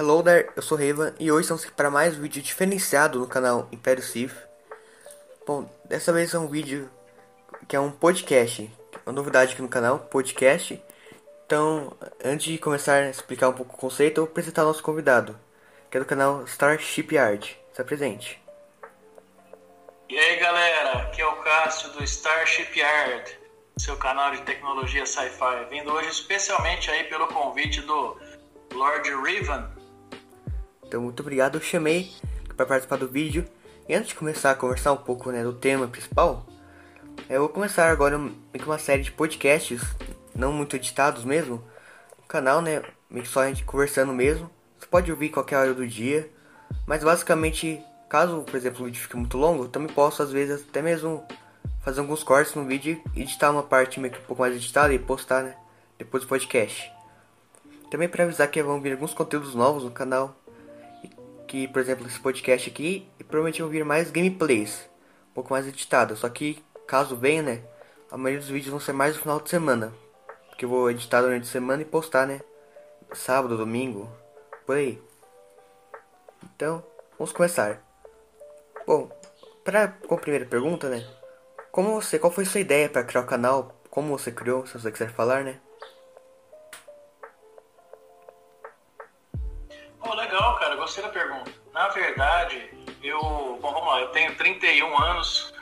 Hello there, eu sou Reva e hoje estamos aqui para mais um vídeo diferenciado no canal Império Sif. Bom, dessa vez é um vídeo que é um podcast, uma novidade aqui no canal, podcast. Então, antes de começar a explicar um pouco o conceito, eu vou apresentar o nosso convidado, que é do canal Starship Yard. Se apresente. E aí galera, aqui é o Cássio do Starship Yard, seu canal de tecnologia sci-fi, vindo hoje especialmente aí pelo convite do Lord Riven, então, muito obrigado. Eu chamei para participar do vídeo. E antes de começar a conversar um pouco né, do tema principal, eu vou começar agora uma série de podcasts, não muito editados mesmo, no canal, né? Só a gente conversando mesmo. Você pode ouvir qualquer hora do dia, mas basicamente, caso, por exemplo, o vídeo fique muito longo, eu também posso, às vezes, até mesmo fazer alguns cortes no vídeo e editar uma parte meio que um pouco mais editada e postar, né? Depois do podcast. Também para avisar que vão vir alguns conteúdos novos no canal que, por exemplo, esse podcast aqui, e provavelmente vão vir mais gameplays, um pouco mais editados. Só que, caso venha, né, a maioria dos vídeos vão ser mais no final de semana. Porque eu vou editar durante a semana e postar, né, sábado, domingo, por aí. Então, vamos começar. Bom, para com a primeira pergunta, né, como você, qual foi sua ideia para criar o canal? Como você criou, se você quiser falar, né? Da pergunta. Na verdade, eu. Bom, vamos lá, eu tenho 31 anos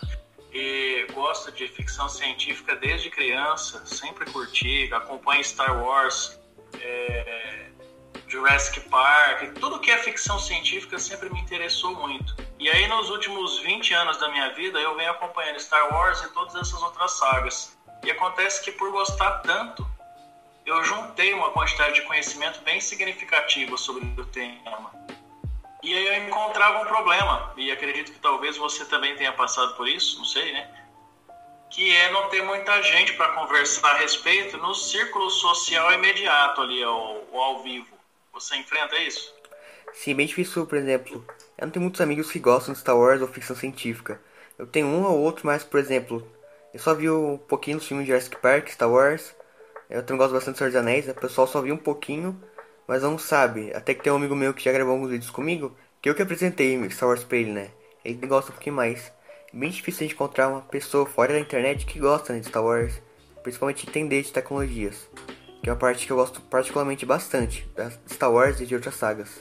e gosto de ficção científica desde criança, sempre curti, acompanho Star Wars, é, Jurassic Park, tudo que é ficção científica sempre me interessou muito. E aí, nos últimos 20 anos da minha vida, eu venho acompanhando Star Wars e todas essas outras sagas. E acontece que, por gostar tanto, eu juntei uma quantidade de conhecimento bem significativa sobre o tema. E aí eu encontrava um problema, e acredito que talvez você também tenha passado por isso, não sei, né? Que é não ter muita gente para conversar a respeito no círculo social imediato ali, ao, ao vivo. Você enfrenta isso? Sim, bem difícil, por exemplo. Eu não tenho muitos amigos que gostam de Star Wars ou ficção científica. Eu tenho um ou outro, mas, por exemplo, eu só vi um pouquinho dos filmes de Jurassic Park, Star Wars, eu também gosto bastante do Senhor dos Anéis, né? o pessoal só viu um pouquinho, mas não sabe. Até que tem um amigo meu que já gravou alguns vídeos comigo, que eu que apresentei Star Wars pra ele, né? Ele gosta um pouquinho mais. Bem difícil de encontrar uma pessoa fora da internet que gosta né, de Star Wars, principalmente entender de tecnologias, que é uma parte que eu gosto particularmente bastante, da Star Wars e de outras sagas.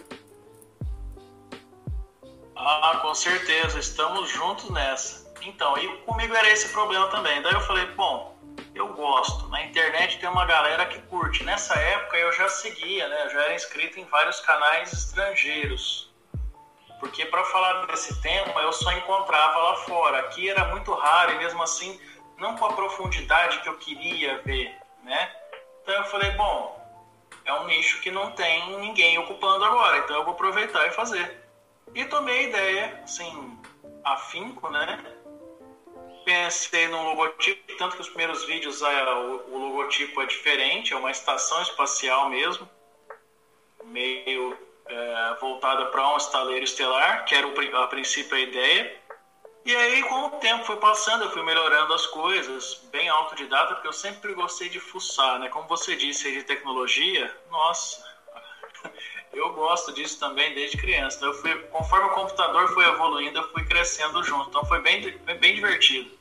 Ah, com certeza, estamos juntos nessa. Então, e comigo era esse problema também. Daí eu falei, bom, eu gosto. Na internet tem uma galera que curte. Nessa época eu já seguia, né? Eu já era inscrito em vários canais estrangeiros. Porque para falar desse tema eu só encontrava lá fora. Aqui era muito raro e mesmo assim não com a profundidade que eu queria ver, né? Então eu falei, bom, é um nicho que não tem ninguém ocupando agora, então eu vou aproveitar e fazer. E tomei a ideia, assim, afinco, né? Pensei no logotipo, tanto que os primeiros vídeos é, o, o, logotipo é diferente, é uma estação espacial mesmo, meio é, voltada para um estaleiro estelar, que era a princípio a ideia. E aí, com o tempo foi passando, eu fui melhorando as coisas, bem autodidata, porque eu sempre gostei de fuçar, né? Como você disse de tecnologia, nossa, eu gosto disso também desde criança. Então, eu fui, conforme o computador foi evoluindo, eu fui crescendo junto. Então foi bem, bem divertido.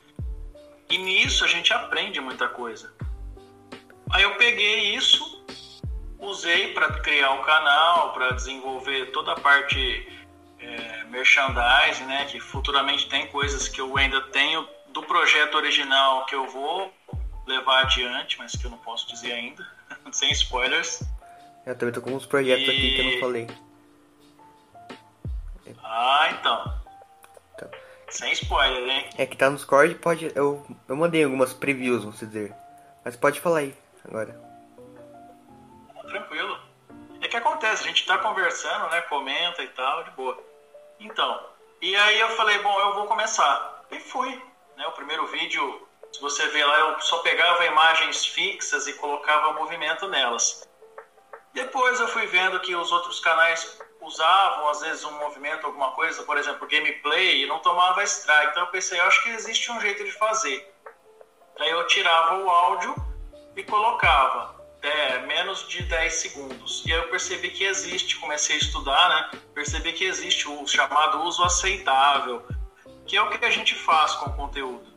E nisso a gente aprende muita coisa. Aí eu peguei isso, usei para criar o um canal, para desenvolver toda a parte é, merchandising, né? Que futuramente tem coisas que eu ainda tenho do projeto original que eu vou levar adiante, mas que eu não posso dizer ainda, sem spoilers. Eu também tô com uns projetos e... aqui que eu não falei. Ah, então. Sem spoiler, hein? É que tá no Discord, pode. Eu, eu mandei algumas previews, vamos dizer. Mas pode falar aí agora. Tranquilo. É que acontece, a gente tá conversando, né? Comenta e tal, de boa. Então, e aí eu falei, bom, eu vou começar. E fui. Né? O primeiro vídeo, se você ver lá, eu só pegava imagens fixas e colocava movimento nelas. Depois eu fui vendo que os outros canais usavam às vezes um movimento, alguma coisa, por exemplo, gameplay, e não tomava strike. Então eu pensei, eu acho que existe um jeito de fazer. Aí eu tirava o áudio e colocava. é, menos de 10 segundos. E aí eu percebi que existe, comecei a estudar, né? Percebi que existe o chamado uso aceitável, que é o que a gente faz com o conteúdo.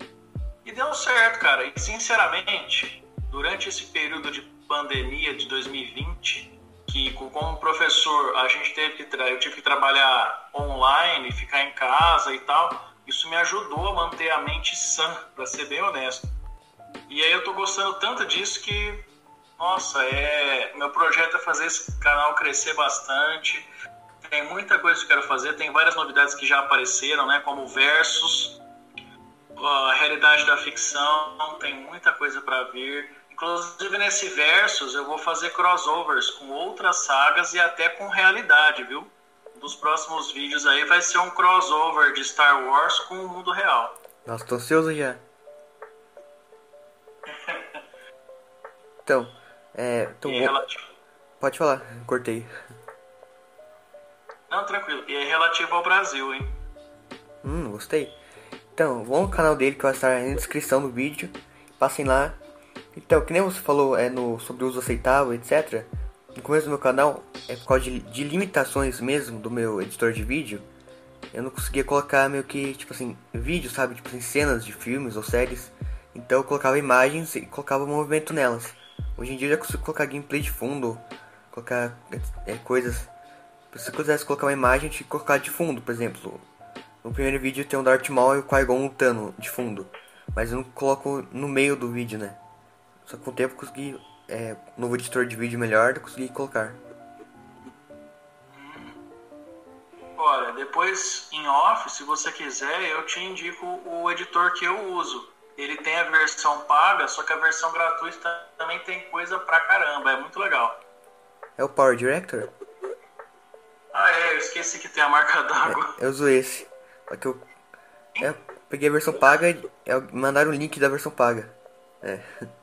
E deu certo, cara. E sinceramente, durante esse período de pandemia de 2020, que como professor a gente teve que eu tive que trabalhar online, ficar em casa e tal, isso me ajudou a manter a mente sã, para ser bem honesto. E aí eu tô gostando tanto disso que nossa, é meu projeto é fazer esse canal crescer bastante. Tem muita coisa que eu quero fazer, tem várias novidades que já apareceram, né, como versus a realidade da ficção, tem muita coisa para vir. Inclusive nesse Versus eu vou fazer crossovers com outras sagas e até com realidade, viu? Um dos próximos vídeos aí vai ser um crossover de Star Wars com o mundo real. Nossa, tô ansioso já. então, é. Então, relativo... Pode falar, cortei. Não, tranquilo. E é relativo ao Brasil, hein? Hum, gostei. Então, vão no canal dele que vai estar na descrição do vídeo. Passem lá, então, que nem você falou é, no, sobre uso aceitável, etc. No começo do meu canal, é por causa de, de, limitações mesmo do meu editor de vídeo, eu não conseguia colocar meio que, tipo assim, vídeos, sabe? Tipo assim, cenas de filmes ou séries. Então eu colocava imagens e colocava movimento nelas. Hoje em dia eu já consigo colocar gameplay de fundo, colocar é, coisas. Se eu quisesse colocar uma imagem, eu tinha que colocar de fundo, por exemplo. No primeiro vídeo tem o Darth Maul e o Qui-Gon lutando de fundo. Mas eu não coloco no meio do vídeo, né? Só que com o tempo consegui, é, novo editor de vídeo melhor, eu consegui colocar. Olha, depois em off, se você quiser, eu te indico o editor que eu uso. Ele tem a versão paga, só que a versão gratuita também tem coisa pra caramba, é muito legal. É o Power Director? Ah, é, eu esqueci que tem a marca d'água. É, eu uso esse. Só que eu, é, peguei a versão paga e mandaram o link da versão paga. É.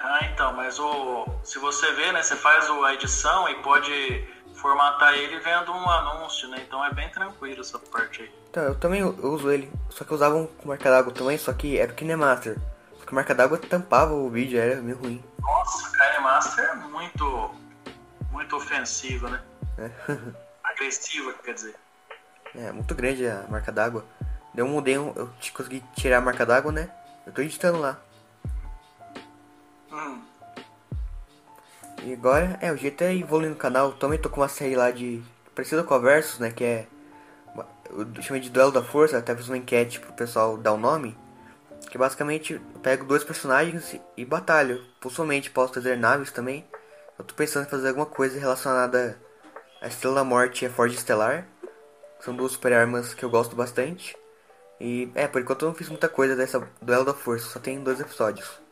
Ah, então, mas o, se você vê, né, você faz a edição e pode formatar ele vendo um anúncio, né? Então é bem tranquilo essa parte aí. Então, eu também uso ele, só que eu usava um com marca d'água também, só que era o KineMaster. Só que a marca d'água tampava o vídeo, era meio ruim. Nossa, o KineMaster é muito, muito ofensiva, né? É. Agressiva, quer dizer. É, muito grande a marca d'água. Deu um mudei, eu consegui tirar a marca d'água, né? Eu tô editando lá. Hum. E agora, é, o jeito é evoluir no canal. Também tô com uma série lá de. Parecida com a Versus, né? Que é. Eu chamei de Duelo da Força, até fiz uma enquete pro pessoal dar o nome. Que basicamente pego dois personagens e, batalho. Possivelmente posso trazer naves também. Eu tô pensando em fazer alguma coisa relacionada à Estrela da Morte e a Forge Estelar. São duas super armas que eu gosto bastante. E é, por enquanto eu não fiz muita coisa dessa Duelo da Força, só tem dois episódios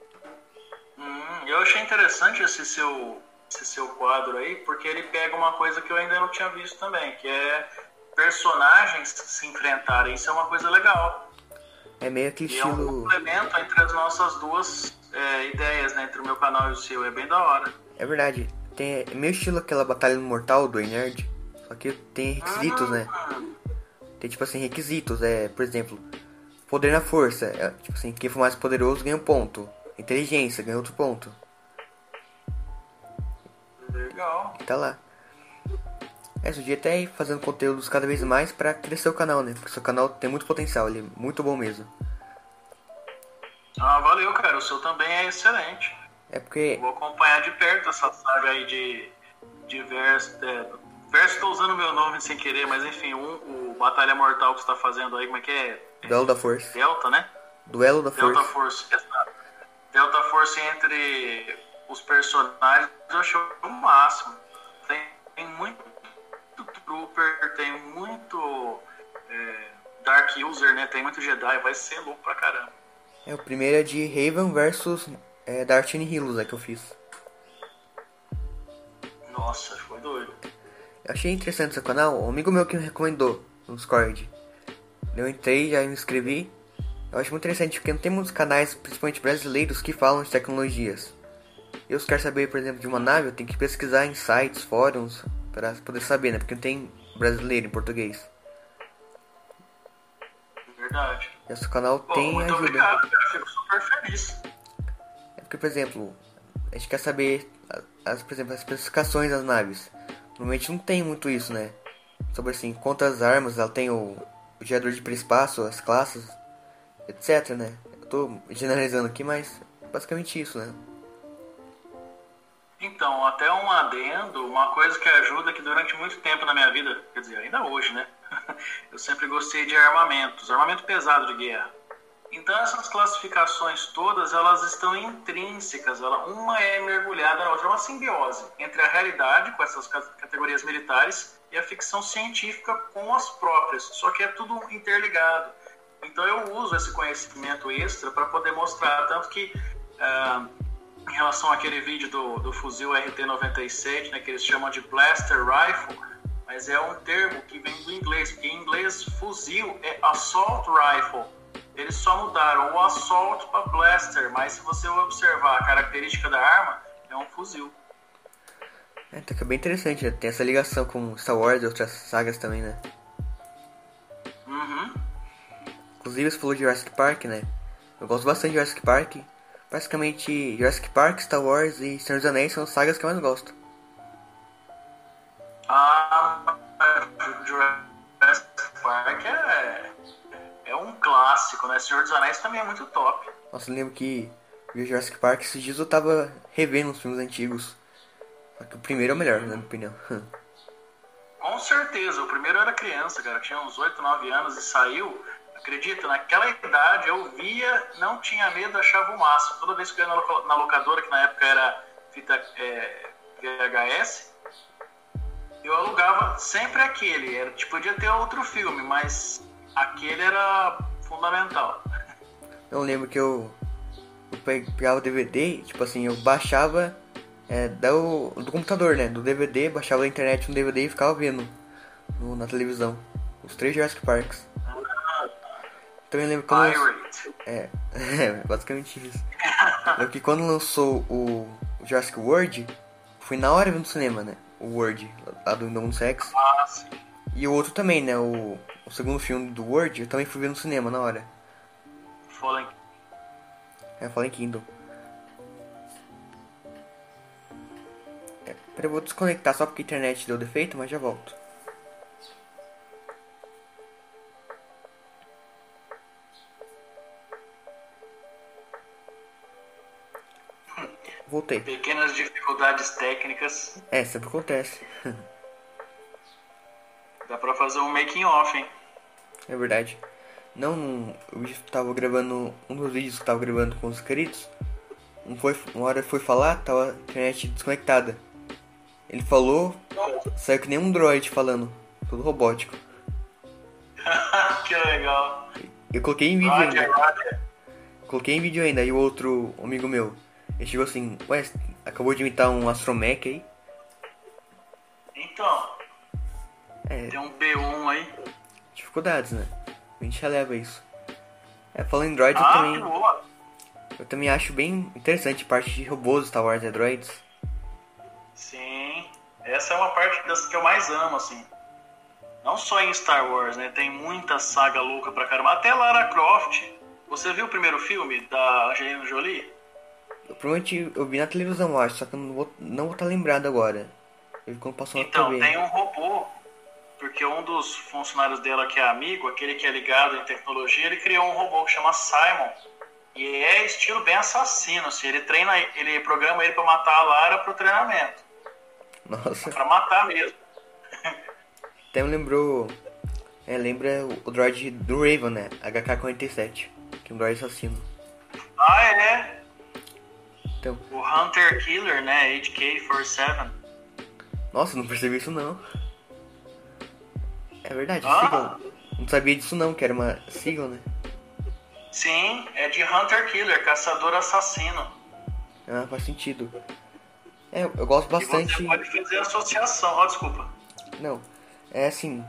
eu achei interessante esse seu, esse seu quadro aí, porque ele pega uma coisa que eu ainda não tinha visto também, que é personagens se enfrentarem. Isso é uma coisa legal. É meio que estilo. é um complemento entre as nossas duas é, ideias, né? Entre o meu canal e o seu. É bem da hora. É verdade. Tem, é meio estilo aquela batalha mortal do Nerd. Só que tem requisitos, né? Hum. Tem tipo assim, requisitos. É, por exemplo, poder na força. É, tipo assim, quem for mais poderoso ganha um ponto. Inteligência, ganha outro ponto. Legal. Tá lá. É, dia até ir fazendo conteúdos cada vez mais para crescer o canal, né? Porque seu canal tem muito potencial, ele é muito bom mesmo. Ah, valeu, cara. O seu também é excelente. É porque. Vou acompanhar de perto essa saga aí de, de verso. É, verso, tô usando meu nome sem querer, mas enfim, um, o Batalha Mortal que você tá fazendo aí, como é que é? Duelo da Força. Delta, né? Duelo da Delta Força. Force, exato. Delta Force entre os personagens eu acho o máximo. Tem, tem muito Trooper, tem muito é, Dark User, né? Tem muito Jedi, vai ser louco pra caramba. É, o primeiro é de Raven versus é, Darth Nihilus, é que eu fiz. Nossa, foi doido. Eu achei interessante seu canal, um amigo meu que me recomendou no Discord. Eu entrei, já me inscrevi. Eu acho muito interessante porque não tem muitos canais, principalmente brasileiros, que falam de tecnologias. Eu se quero saber, por exemplo, de uma nave, eu tenho que pesquisar em sites, fóruns, para poder saber, né? Porque não tem brasileiro em português. Verdade. Esse canal Bom, tem muito ajuda. Obrigado, eu fico super feliz. É porque, por exemplo, a gente quer saber, as, por exemplo, as especificações das naves. Normalmente não tem muito isso, né? Sobre assim, quantas armas ela tem, o, o gerador de hiperespaço, as classes, etc, né? Eu tô generalizando aqui, mas basicamente isso, né? Então, até um adendo, uma coisa que ajuda que durante muito tempo na minha vida, quer dizer, ainda hoje, né? Eu sempre gostei de armamentos, armamento pesado de guerra. Então essas classificações todas, elas estão intrínsecas, ela, uma é mergulhada na outra, é uma simbiose entre a realidade com essas categorias militares e a ficção científica com as próprias, só que é tudo interligado. Então eu uso esse conhecimento extra para poder mostrar, tanto que uh, em relação àquele vídeo do, do fuzil RT-97, né, que eles chamam de Blaster Rifle, mas é um termo que vem do inglês, porque em inglês fuzil é Assault Rifle. Eles só mudaram o Assault para Blaster, mas se você observar a característica da arma, é um fuzil. É, então é bem interessante, né? tem essa ligação com Star Wars e outras sagas também, né? Uhum. Inclusive você falou de Jurassic Park, né? Eu gosto bastante de Jurassic Park. Basicamente, Jurassic Park, Star Wars e Senhor dos Anéis são as sagas que eu mais gosto. Ah, Jurassic Park é, é um clássico, né? Senhor dos Anéis também é muito top. Nossa, eu lembro que vi Jurassic Park esses dias eu tava revendo os filmes antigos. Só que o primeiro é o melhor, na minha opinião. Com certeza, o primeiro eu era criança, cara, tinha uns 8, 9 anos e saiu. Acredita, naquela idade eu via, não tinha medo, achava o máximo. Toda vez que eu ia na locadora, que na época era fita é, VHS, eu alugava sempre aquele. Era, tipo, podia ter outro filme, mas aquele era fundamental. Eu lembro que eu, eu pegava o DVD, tipo assim, eu baixava é, do, do computador, né? Do DVD, baixava da internet no DVD e ficava vendo no, na televisão. Os três Jurassic Parks. Também lembro quando. Lançou, é, é, basicamente isso. lembro que quando lançou o Jurassic World, fui na hora vendo cinema, né? O World, lá do Indominus Sex. Ah, sim. E o outro também, né? O, o segundo filme do World, eu também fui ver no cinema na hora. Fallen. É, Fallen Kingdom. É, eu vou desconectar só porque a internet deu defeito, mas já volto. Voltei. Pequenas dificuldades técnicas. É, sempre acontece. Dá pra fazer um making off, hein? É verdade. Não, eu tava gravando um dos vídeos que tava gravando com os inscritos. Um foi, uma hora foi falar, tava a internet desconectada. Ele falou, saiu que nem um droid falando, tudo robótico. que legal. Eu coloquei em vídeo ainda. Coloquei em vídeo ainda, e o outro amigo meu, ele chegou assim, ué, acabou de imitar um astromech aí? Então. É, tem um B1 aí. Dificuldades, né? A gente já leva isso. É, falando em droids, ah, eu também. Boa. Eu também acho bem interessante a parte de robôs Star Wars e droids. Sim. Essa é uma parte das que eu mais amo, assim. Não só em Star Wars, né? Tem muita saga louca pra caramba. Até Lara Croft. Você viu o primeiro filme da Angelina Jolie? Eu provavelmente eu vi na televisão, eu acho, só que eu não vou não vou estar lembrado agora. Eu vi quando passou então, na TV. tem um robô, porque um dos funcionários dela que é amigo, aquele que é ligado em tecnologia, ele criou um robô que chama Simon. E é estilo bem assassino, assim, ele treina, ele programa ele para matar a Lara pro treinamento. Nossa. Pra matar mesmo. Até me lembrou. É, lembra o droid do Raven, né? HK-47. Que é um droid assassino. Ah, é? Então. O Hunter Killer, né? HK-47. Nossa, não percebi isso não. É verdade, Ah. sigla. Não sabia disso não, que era uma sigla, né? Sim, é de Hunter Killer, caçador assassino. Ah, faz sentido. É, eu gosto E bastante. você pode fazer associação. Ó, desculpa. Não, é assim.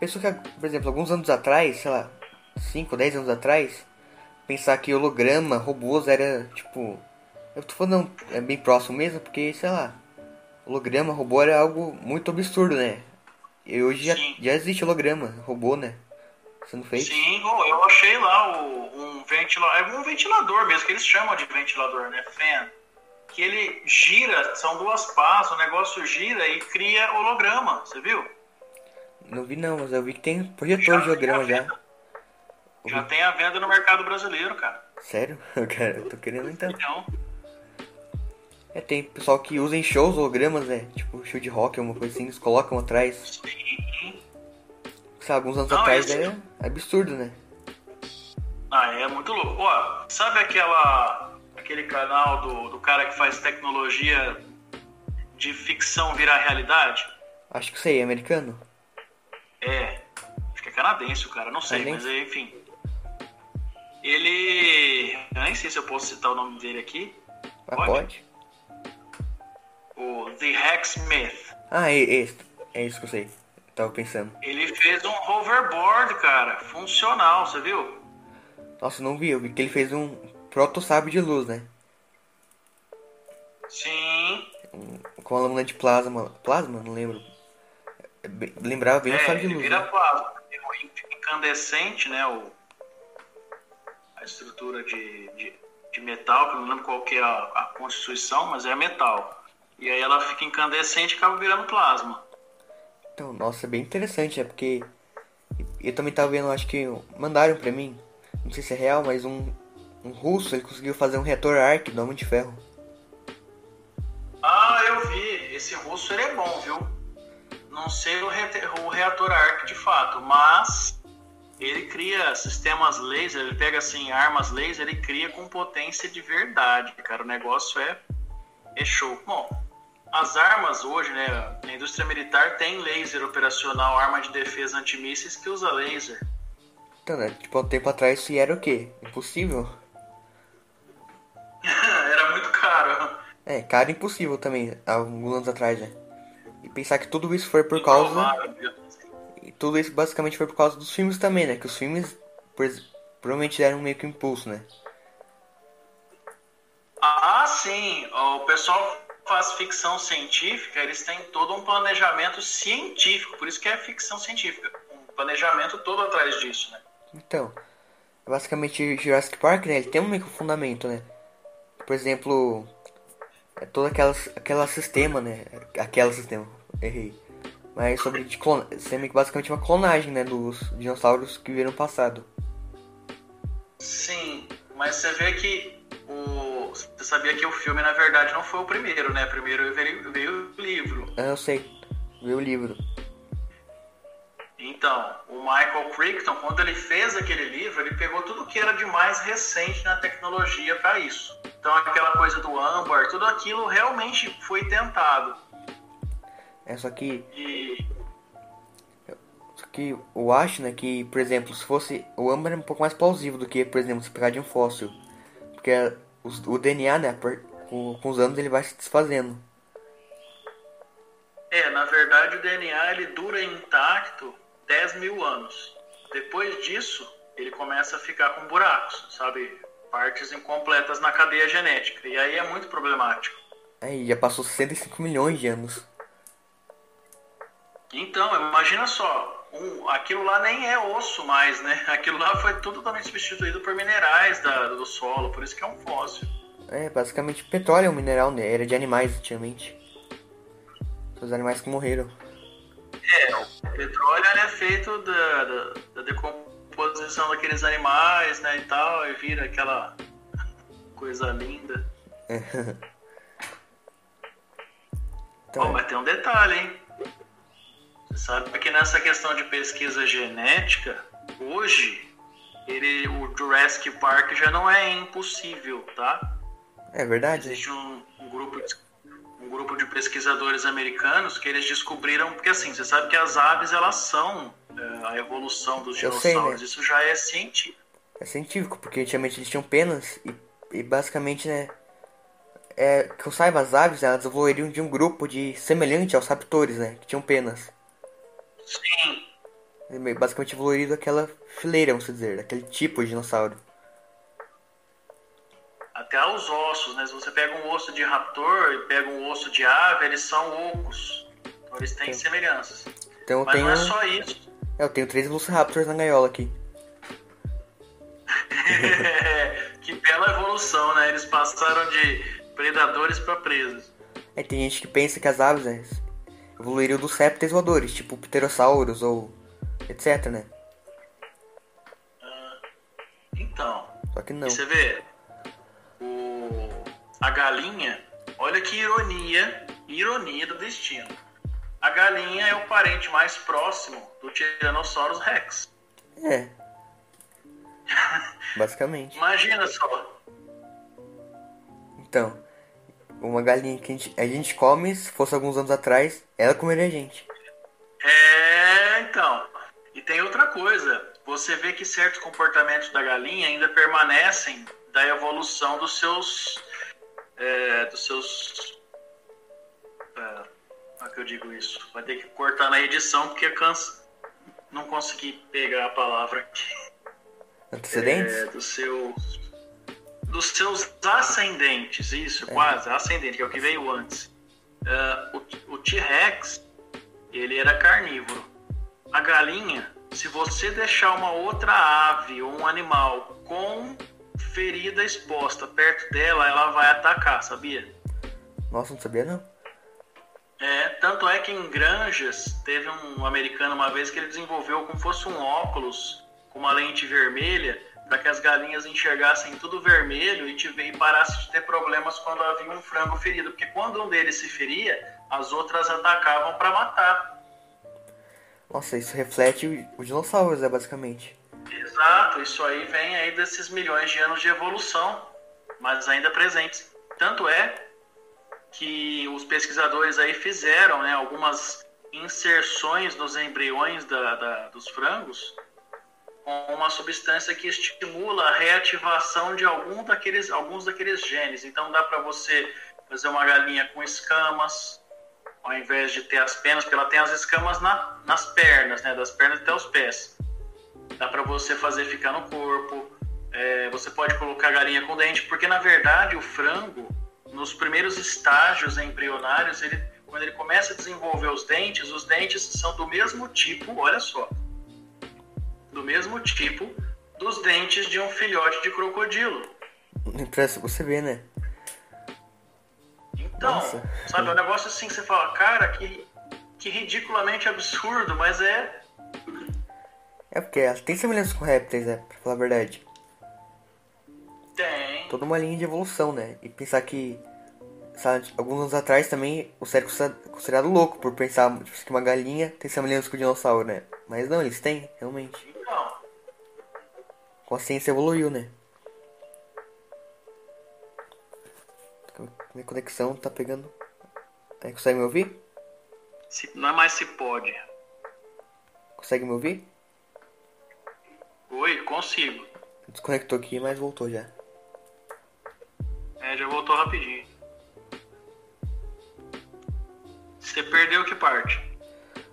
Pessoa que, por exemplo, alguns anos atrás, sei lá, 5, 10 anos atrás, pensar que holograma, robôs era tipo. Eu tô falando é bem próximo mesmo, porque, sei lá, holograma, robô era algo muito absurdo, né? E hoje já, já existe holograma, robô, né? Sendo feito. Sim, eu achei lá o, um ventilador. É um ventilador mesmo, que eles chamam de ventilador, né? Fan. que ele gira, são duas pás, o negócio gira e cria holograma, você viu? Não vi não, mas eu vi que tem projetor de holograma já. Já tem a venda no mercado brasileiro, cara. Sério? Cara, eu tô querendo então. Então, É, tem pessoal que usa em shows hologramas, né? Tipo, show de rock, alguma coisa assim, eles colocam atrás. Sabe, alguns anos Não, atrás esse- é absurdo, né? Ah, é muito louco. Ó, sabe aquela aquele canal do, do cara que faz tecnologia de ficção virar realidade? Acho que sei, é americano? É. Acho que é canadense o cara, não sei, Canadense? mas enfim. Ele. Eu nem sei se eu posso citar o nome dele aqui. Ah, Pode? pode? O The Hacksmith. Ah, é, é, isso- é isso que eu sei. Tava pensando. Ele fez um hoverboard, cara, funcional, você viu? Nossa, não vi, eu vi que ele fez um proto sabre de luz, né? Sim. Com a lâmina de plasma. Plasma? Não lembro. É bem- Lembrava bem o É, sabre de ele luz. vira né? plasma. Incandescente, né? O, a estrutura de, de, de metal, que eu não lembro qual que é a, a constituição, mas é metal. E aí ela fica incandescente e acaba virando plasma. Então, nossa, é bem interessante, é porque eu também tava vendo, acho que mandaram pra mim, não sei se é real, mas um, um russo, ele conseguiu fazer um reator arc do Homem de Ferro. Ah, eu vi. Esse russo ele é bom, viu? Não sei o, reator arc de fato, mas ele cria sistemas laser, ele pega assim armas laser e cria com potência de verdade, cara. O negócio é, é show. Bom, as armas hoje, né? A indústria militar tem laser operacional, arma de defesa antimísseis que usa laser. Então, né, tipo, há um tempo atrás isso era o quê? Impossível? Era muito caro. É, caro e impossível também, há alguns anos atrás, né? E pensar que tudo isso foi por causa... E tudo isso basicamente foi por causa dos filmes também, né? Que os filmes por, provavelmente deram meio que um impulso, né? Ah, sim. O pessoal faz ficção científica, eles têm todo um planejamento científico, por isso que é ficção científica. Um planejamento todo atrás disso, né? Então, basicamente Jurassic Park, né? Ele tem um meio que um fundamento, né? Por exemplo, é todo aquelas, aquela sistema, né? Aquela sistema, errei. Mas sobre de sistema que basicamente é uma clonagem, né? Dos dinossauros que viveram no passado. Sim, mas você vê que o. Você sabia que o filme, na verdade, não foi o primeiro, né? Primeiro veio, veio o livro. Ah, eu sei, vi o livro. Então, o Michael Crichton, quando ele fez aquele livro, ele pegou tudo que era de mais recente na tecnologia para isso. Então, aquela coisa do âmbar, tudo aquilo realmente foi tentado. É só que E Só que eu acho, né, que, por exemplo, se fosse. O âmbar é um pouco mais plausível do que, por exemplo, se pegar de um fóssil. Porque os- o DNA, né, com, os anos ele vai se desfazendo. É, na verdade o DNA ele dura intacto 10 mil anos. Depois disso, ele começa a ficar com buracos, sabe? Partes incompletas na cadeia genética. E aí é muito problemático. Aí já passou 65 milhões de anos. Então, imagina só, um, aquilo lá nem é osso mais, né? Aquilo lá foi tudo totalmente substituído por minerais da- do solo, por isso que é um fóssil. É, basicamente petróleo é um mineral, né? Era de animais antigamente. Os animais que morreram. O petróleo é feito da, da, da decomposição daqueles animais, né, e tal, e vira aquela coisa linda. Então, Bom, mas tem um detalhe, hein? Sabe que nessa questão de pesquisa genética, hoje, ele, o Jurassic Park já não é impossível, tá? é verdade. Existe um, um grupo de, um grupo de pesquisadores americanos que eles descobriram, porque assim, você sabe que as aves elas são é, a evolução dos Eu sei, dinossauros, né? isso já é científico. É científico, porque antigamente eles tinham penas e, e basicamente, né? É, que eu saiba, as aves elas evoluíram de um grupo de semelhante aos raptores, né? Que tinham penas. Sim, meio- Basicamente evoluíram daquela fileira, vamos dizer, daquele tipo de dinossauro. até os ossos, né? Se você pega um osso de raptor e pega um osso de ave, eles são ocos. Então eles têm semelhanças. Então eu Mas tenho. não é só isso. é, eu tenho três Velociraptors na gaiola aqui. que bela evolução, né? Eles passaram de, predadores para presas. É, tem gente que pensa que as aves né, evoluiriam dos répteis voadores, tipo pterossauros ou etc, né? Ah, então. Só que não. Você vê, o, a galinha, olha que ironia, ironia do destino. A galinha é o parente mais próximo do Tyrannosaurus Rex. É. Basicamente. Imagina só. Então, uma galinha que a gente, a gente come, se fosse alguns anos atrás, ela comeria a gente. É, então. E tem outra coisa. Você vê que certos comportamentos da galinha ainda permanecem da evolução dos seus. É, dos seus. É, como é que eu digo isso? Vai ter que cortar na edição porque cansa. Não consegui pegar a palavra aqui. Antecedentes? É, dos seus dos seus ascendentes, isso, é. quase, ascendente, que é o que veio antes. Uh, o, o T-Rex, ele era carnívoro. A galinha, se você deixar uma outra ave ou um animal com ferida exposta perto dela, ela vai atacar, sabia? Nossa, não sabia não. É, tanto é que em granjas, teve um americano uma vez que ele desenvolveu como fosse um óculos com uma lente vermelha para que as galinhas enxergassem tudo vermelho e, tive, e parassem de ter problemas quando havia um frango ferido, porque quando um deles se feria, as outras atacavam para matar. Nossa, isso reflete os dinossauros, é basicamente. Exato, isso aí vem aí desses milhões de anos de evolução, mas ainda presentes. Tanto é que os pesquisadores aí fizeram né, algumas inserções nos embriões da, da, dos frangos uma substância que estimula a reativação de algum daqueles, alguns daqueles genes. Então dá para você fazer uma galinha com escamas, ao invés de ter as penas, porque ela tem as escamas na, nas pernas, né, das pernas até os pés. Dá para você fazer ficar no corpo. É, você pode colocar galinha com dente, porque na verdade o frango, nos primeiros estágios embrionários, ele, quando ele começa a desenvolver os dentes, os dentes são do mesmo tipo, olha só, do mesmo tipo dos dentes de um filhote de crocodilo. Impressa você vê, né? Então, Nossa. sabe, é um negócio assim que você fala, cara, que, que ridiculamente absurdo, mas é. É porque tem semelhanças com répteis, né? Pra falar a verdade. Tem. Toda uma linha de evolução, né? E pensar que, sabe, alguns anos atrás também o cérebro é considerado louco por pensar tipo, que uma galinha tem semelhança com o dinossauro, né? Mas não, eles têm, realmente consciência evoluiu, né? Minha conexão tá pegando. É, consegue me ouvir? Se, não é mais se pode. Consegue me ouvir? Oi, consigo. Desconectou aqui, mas voltou já. É, já voltou rapidinho. Você perdeu que parte?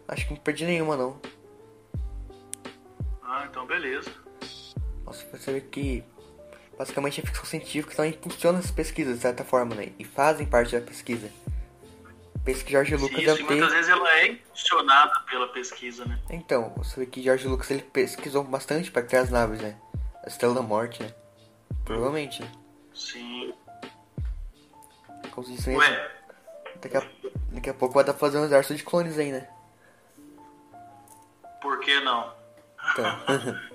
Acho que não perdi nenhuma não. Ah, então beleza. Você vê que basicamente a ficção científica também impulsiona as pesquisas de certa forma, né? E fazem parte da pesquisa. Pensa que George Lucas deve ter... muitas vezes ela é impulsionada pela pesquisa, né? Então, você vê que George Lucas ele pesquisou bastante para criar as naves, né? A Estrela da Morte, né? Provavelmente, né? Sim. Como se Ué? Daqui a, daqui a pouco vai dar pra fazer um exército de clones aí, né? Por que não? Então.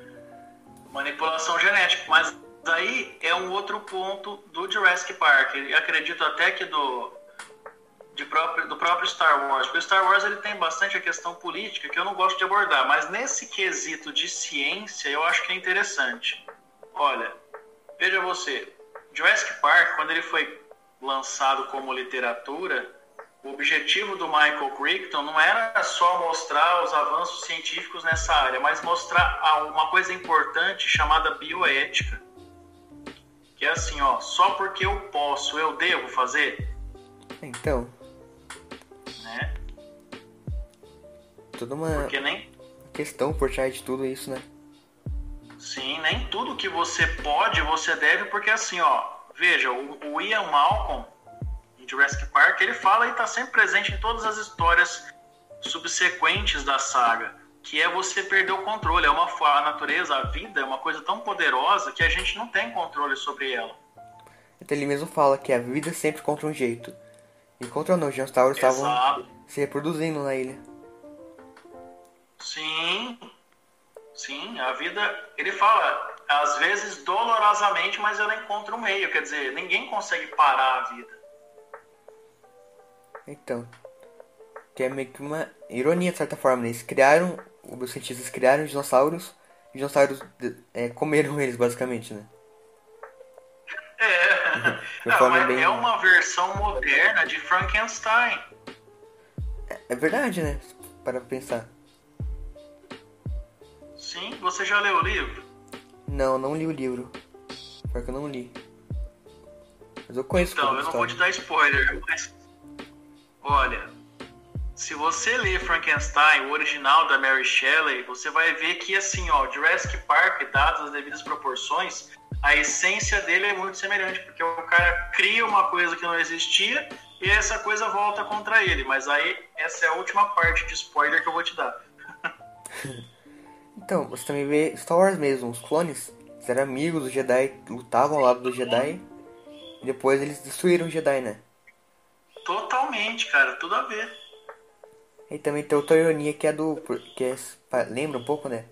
manipulação genética. Mas aí é um outro ponto do Jurassic Park. E acredito até que do, de próprio, do próprio Star Wars. Porque o Star Wars ele tem bastante a questão política que eu não gosto de abordar. Mas nesse quesito de ciência eu acho que é interessante. Olha, veja você, Jurassic Park, quando ele foi lançado como literatura, o objetivo do Michael Crichton não era só mostrar os avanços científicos nessa área, mas mostrar uma coisa importante chamada bioética. Que é assim, ó, só porque eu posso, eu devo fazer? Então. Né? Toda uma porque nem... questão por trás de tudo isso, né? Sim, nem tudo que você pode, você deve, porque assim, ó, veja, o, o Ian Malcolm Jurassic Park, ele fala e está sempre presente em todas as histórias subsequentes da saga, que é você perder o controle. É uma a natureza, a vida é uma coisa tão poderosa que a gente não tem controle sobre ela. Então ele mesmo fala que a vida sempre contra um jeito. E contra não, os dinossauros estavam se reproduzindo na ilha. Sim, sim, a vida. Ele fala, às vezes dolorosamente, mas ela encontra um meio. Quer dizer, ninguém consegue parar a vida. Então, que é meio que uma ironia de certa forma. Né? Eles criaram, os cientistas criaram dinossauros, e os dinossauros é, comeram eles basicamente, né? É, Não, mas bem... é uma versão moderna de Frankenstein. É, é verdade, né? Para pensar. Sim, você já leu o livro? Não, não li o livro. Pior que eu não li. Mas eu conheço Então, eu não vou te dar spoiler, mas. Olha, se você ler Frankenstein, o original da Mary Shelley, você vai ver que, assim, ó, Jurassic Park, dadas as devidas proporções, a essência dele é muito semelhante, porque o cara cria uma coisa que não existia e essa coisa volta contra ele. Mas aí, essa é a última parte de spoiler que eu vou te dar. então, você também vê Star Wars mesmo, os clones eram amigos do Jedi, lutavam ao lado do Jedi, e depois eles destruíram o Jedi, né? Totalmente, cara, tudo a ver. E também tem outra ironia que é do. que é, lembra um pouco, né?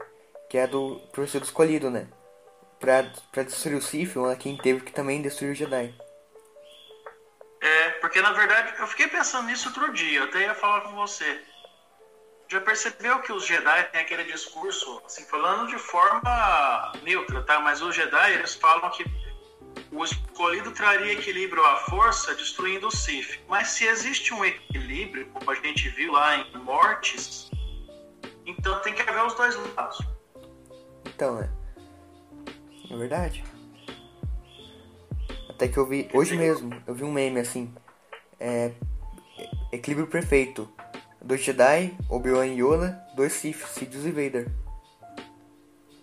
Que é do professor escolhido, né? Pra, pra destruir o Sith, o Anakin teve que também destruir o Jedi. É, porque na verdade eu fiquei pensando nisso outro dia, eu até ia falar com você. Já percebeu que os Jedi têm aquele discurso, assim, falando de forma neutra, tá? Mas os Jedi, eles falam que o escolhido traria equilíbrio à força, destruindo o Sith. Mas se existe um equilíbrio, como a gente viu lá em Mortes, então tem que haver os dois lados. Então, é. É verdade. Até que eu vi, hoje mesmo, eu vi um meme assim. É. Equilíbrio perfeito. Dois Jedi, Obi-Wan e Yoda, dois Sith, Sidious e Vader.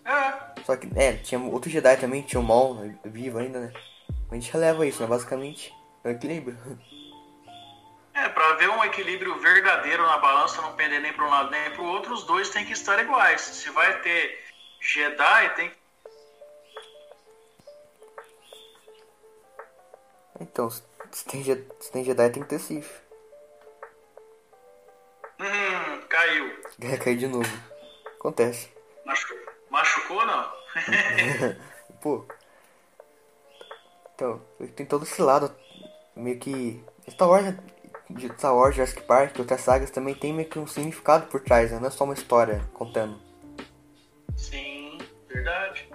É. Só que, é, tinha outro Jedi também, tinha o Maul vivo ainda, né? A gente releva isso, né? Basicamente, é o equilíbrio. É, pra ver um equilíbrio verdadeiro na balança, não pender nem para um lado nem para o outro, os dois têm que estar iguais. Se vai ter Jedi, tem que Então, se tem, se tem Jedi, tem que ter Sith. Hum, caiu. É, caiu de novo. Acontece. Machu... Machucou, não? Pô. Então, tem todo esse lado. Meio que. Star Wars, Star Wars, Jurassic Park, outras sagas também tem meio que um significado por trás, né? Não é só uma história contando. Sim, verdade.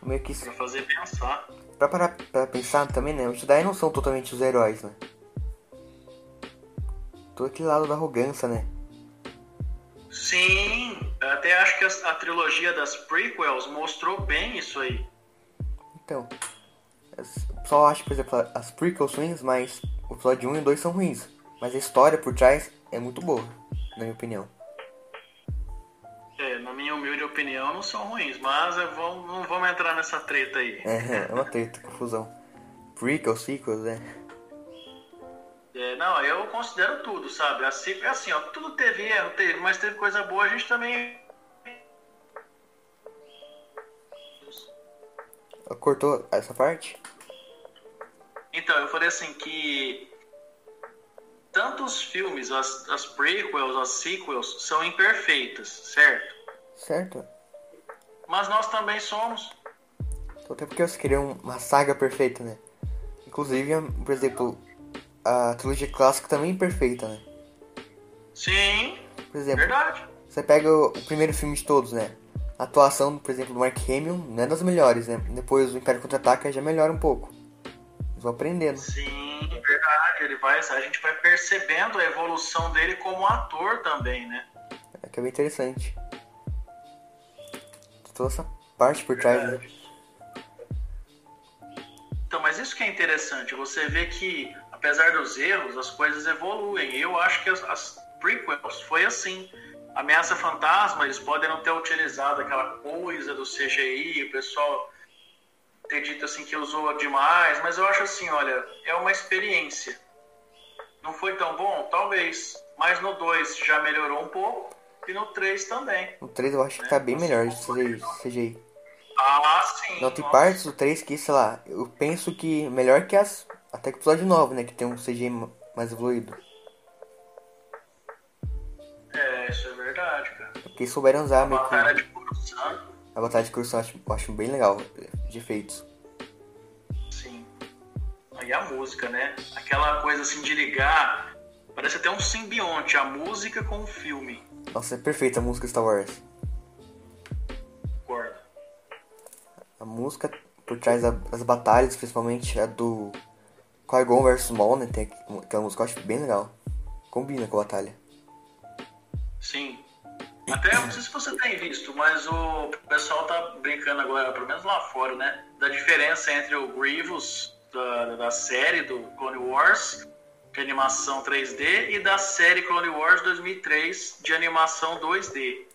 Meio que. Pra fazer pensar pra parar pra pensar também, né? Os Jedi não são totalmente os heróis, né? Todo aquele lado da arrogância, né? Sim, até acho que a, a, trilogia das prequels mostrou bem isso aí. Então, o pessoal acha, por exemplo, as prequels ruins, mas o episódio 1 e 2 são ruins. Mas a história por trás é muito boa, na minha opinião minha humilde opinião, não são ruins, mas vou, não vamos entrar nessa treta aí. É, é uma treta, confusão. Prequel, sequels, né? É, não, eu considero tudo, sabe? Assim, é assim, ó, tudo teve erro, teve, mas teve coisa boa, a gente também. Cortou essa parte? Então, eu falei assim que tanto os filmes, as, as prequels, as sequels, são imperfeitas, certo? Certo. Mas nós também somos. Então, até porque eles queriam uma saga perfeita, né? Inclusive, por exemplo, a trilogia clássica também é perfeita, né? Sim. Por exemplo, verdade. Você pega o primeiro filme de todos, né? A atuação, por exemplo, do Mark Hamill não é das melhores, né? Depois o Império Contra-Ataca já melhora um pouco. Eles vão aprendendo. Sim, verdade. Ele vai, a gente vai percebendo a evolução dele como ator também, né? É que é bem interessante toda essa parte por trás. Né? Então, mas isso que é interessante, você vê que, apesar dos erros, as coisas evoluem. Eu acho que as, as prequels foi assim. Ameaça Fantasma, eles podem não ter utilizado aquela coisa do CGI, o pessoal ter dito assim que usou demais, mas eu acho assim, olha, é uma experiência. Não foi tão bom? Talvez. Mas no 2 já melhorou um pouco. E no 3 também. No 3 eu acho que tá bem melhor de CGI. Ah, sim. Não, tem nossa. partes do 3 que, sei lá, eu penso que melhor que as. Até que o episódio 9, né? Que tem um CGI ma- mais evoluído. É, isso é verdade, cara. Porque souberam usar meio que. Batalha de Coruscant, A batalha de Coruscant eu acho, eu acho bem legal, de efeitos. sim. Aí a música, né? Aquela coisa assim de ligar. Parece até um simbionte, a música com o filme. Nossa, é perfeita a música Star Wars. Concordo. A música por trás da- das batalhas, principalmente a do Qui-Gon vs Maul, né? Tem aqu- aquela música que eu acho bem legal. Combina com a batalha. Sim. Até não sei se você tem visto, mas o pessoal tá brincando agora, pelo menos lá fora, né? Da diferença entre o Grievous da, da série do Clone Wars de animação 3D e da série Clone Wars 2003 de animação 2D.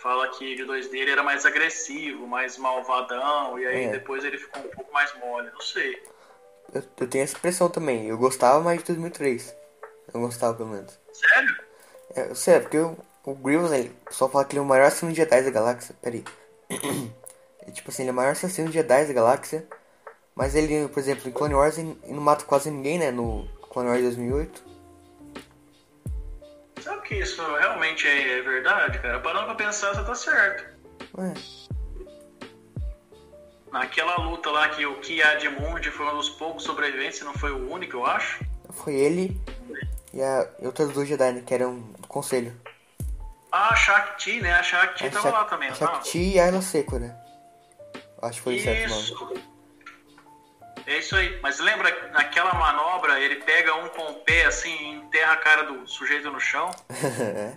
Fala que de 2D ele era mais agressivo, mais malvadão, e aí É. depois ele ficou um pouco mais mole, não sei. Eu, eu tenho essa impressão também. Eu gostava mais de 2003. Eu gostava, pelo menos. Sério? É, sério, porque o, o Grievous, ele, pessoal fala que ele é o maior assassino de Jedi da galáxia. Pera aí. É, tipo assim, ele é o maior assassino de Jedi da galáxia. Mas ele, por exemplo, em Clone Wars, ele, ele não mata quase ninguém, né? No Clone Wars 2008. Sabe que isso realmente é, é verdade, cara? Parando pra pensar, você tá certo. Ué, Naquela luta lá que o Ki-Adi-Mundi foi um dos poucos sobreviventes, não foi o único, eu acho. foi ele e, a, e outras duas Jedi, né? Que eram do conselho. Ah, a Shakti, né? A Shakti A tava Shak- lá também, a? Shakti e a Ayla Seco, né? Acho que foi certo o nome. Isso. É isso aí. Mas lembra, naquela manobra, ele pega um com o pé assim e enterra a cara do sujeito no chão? é.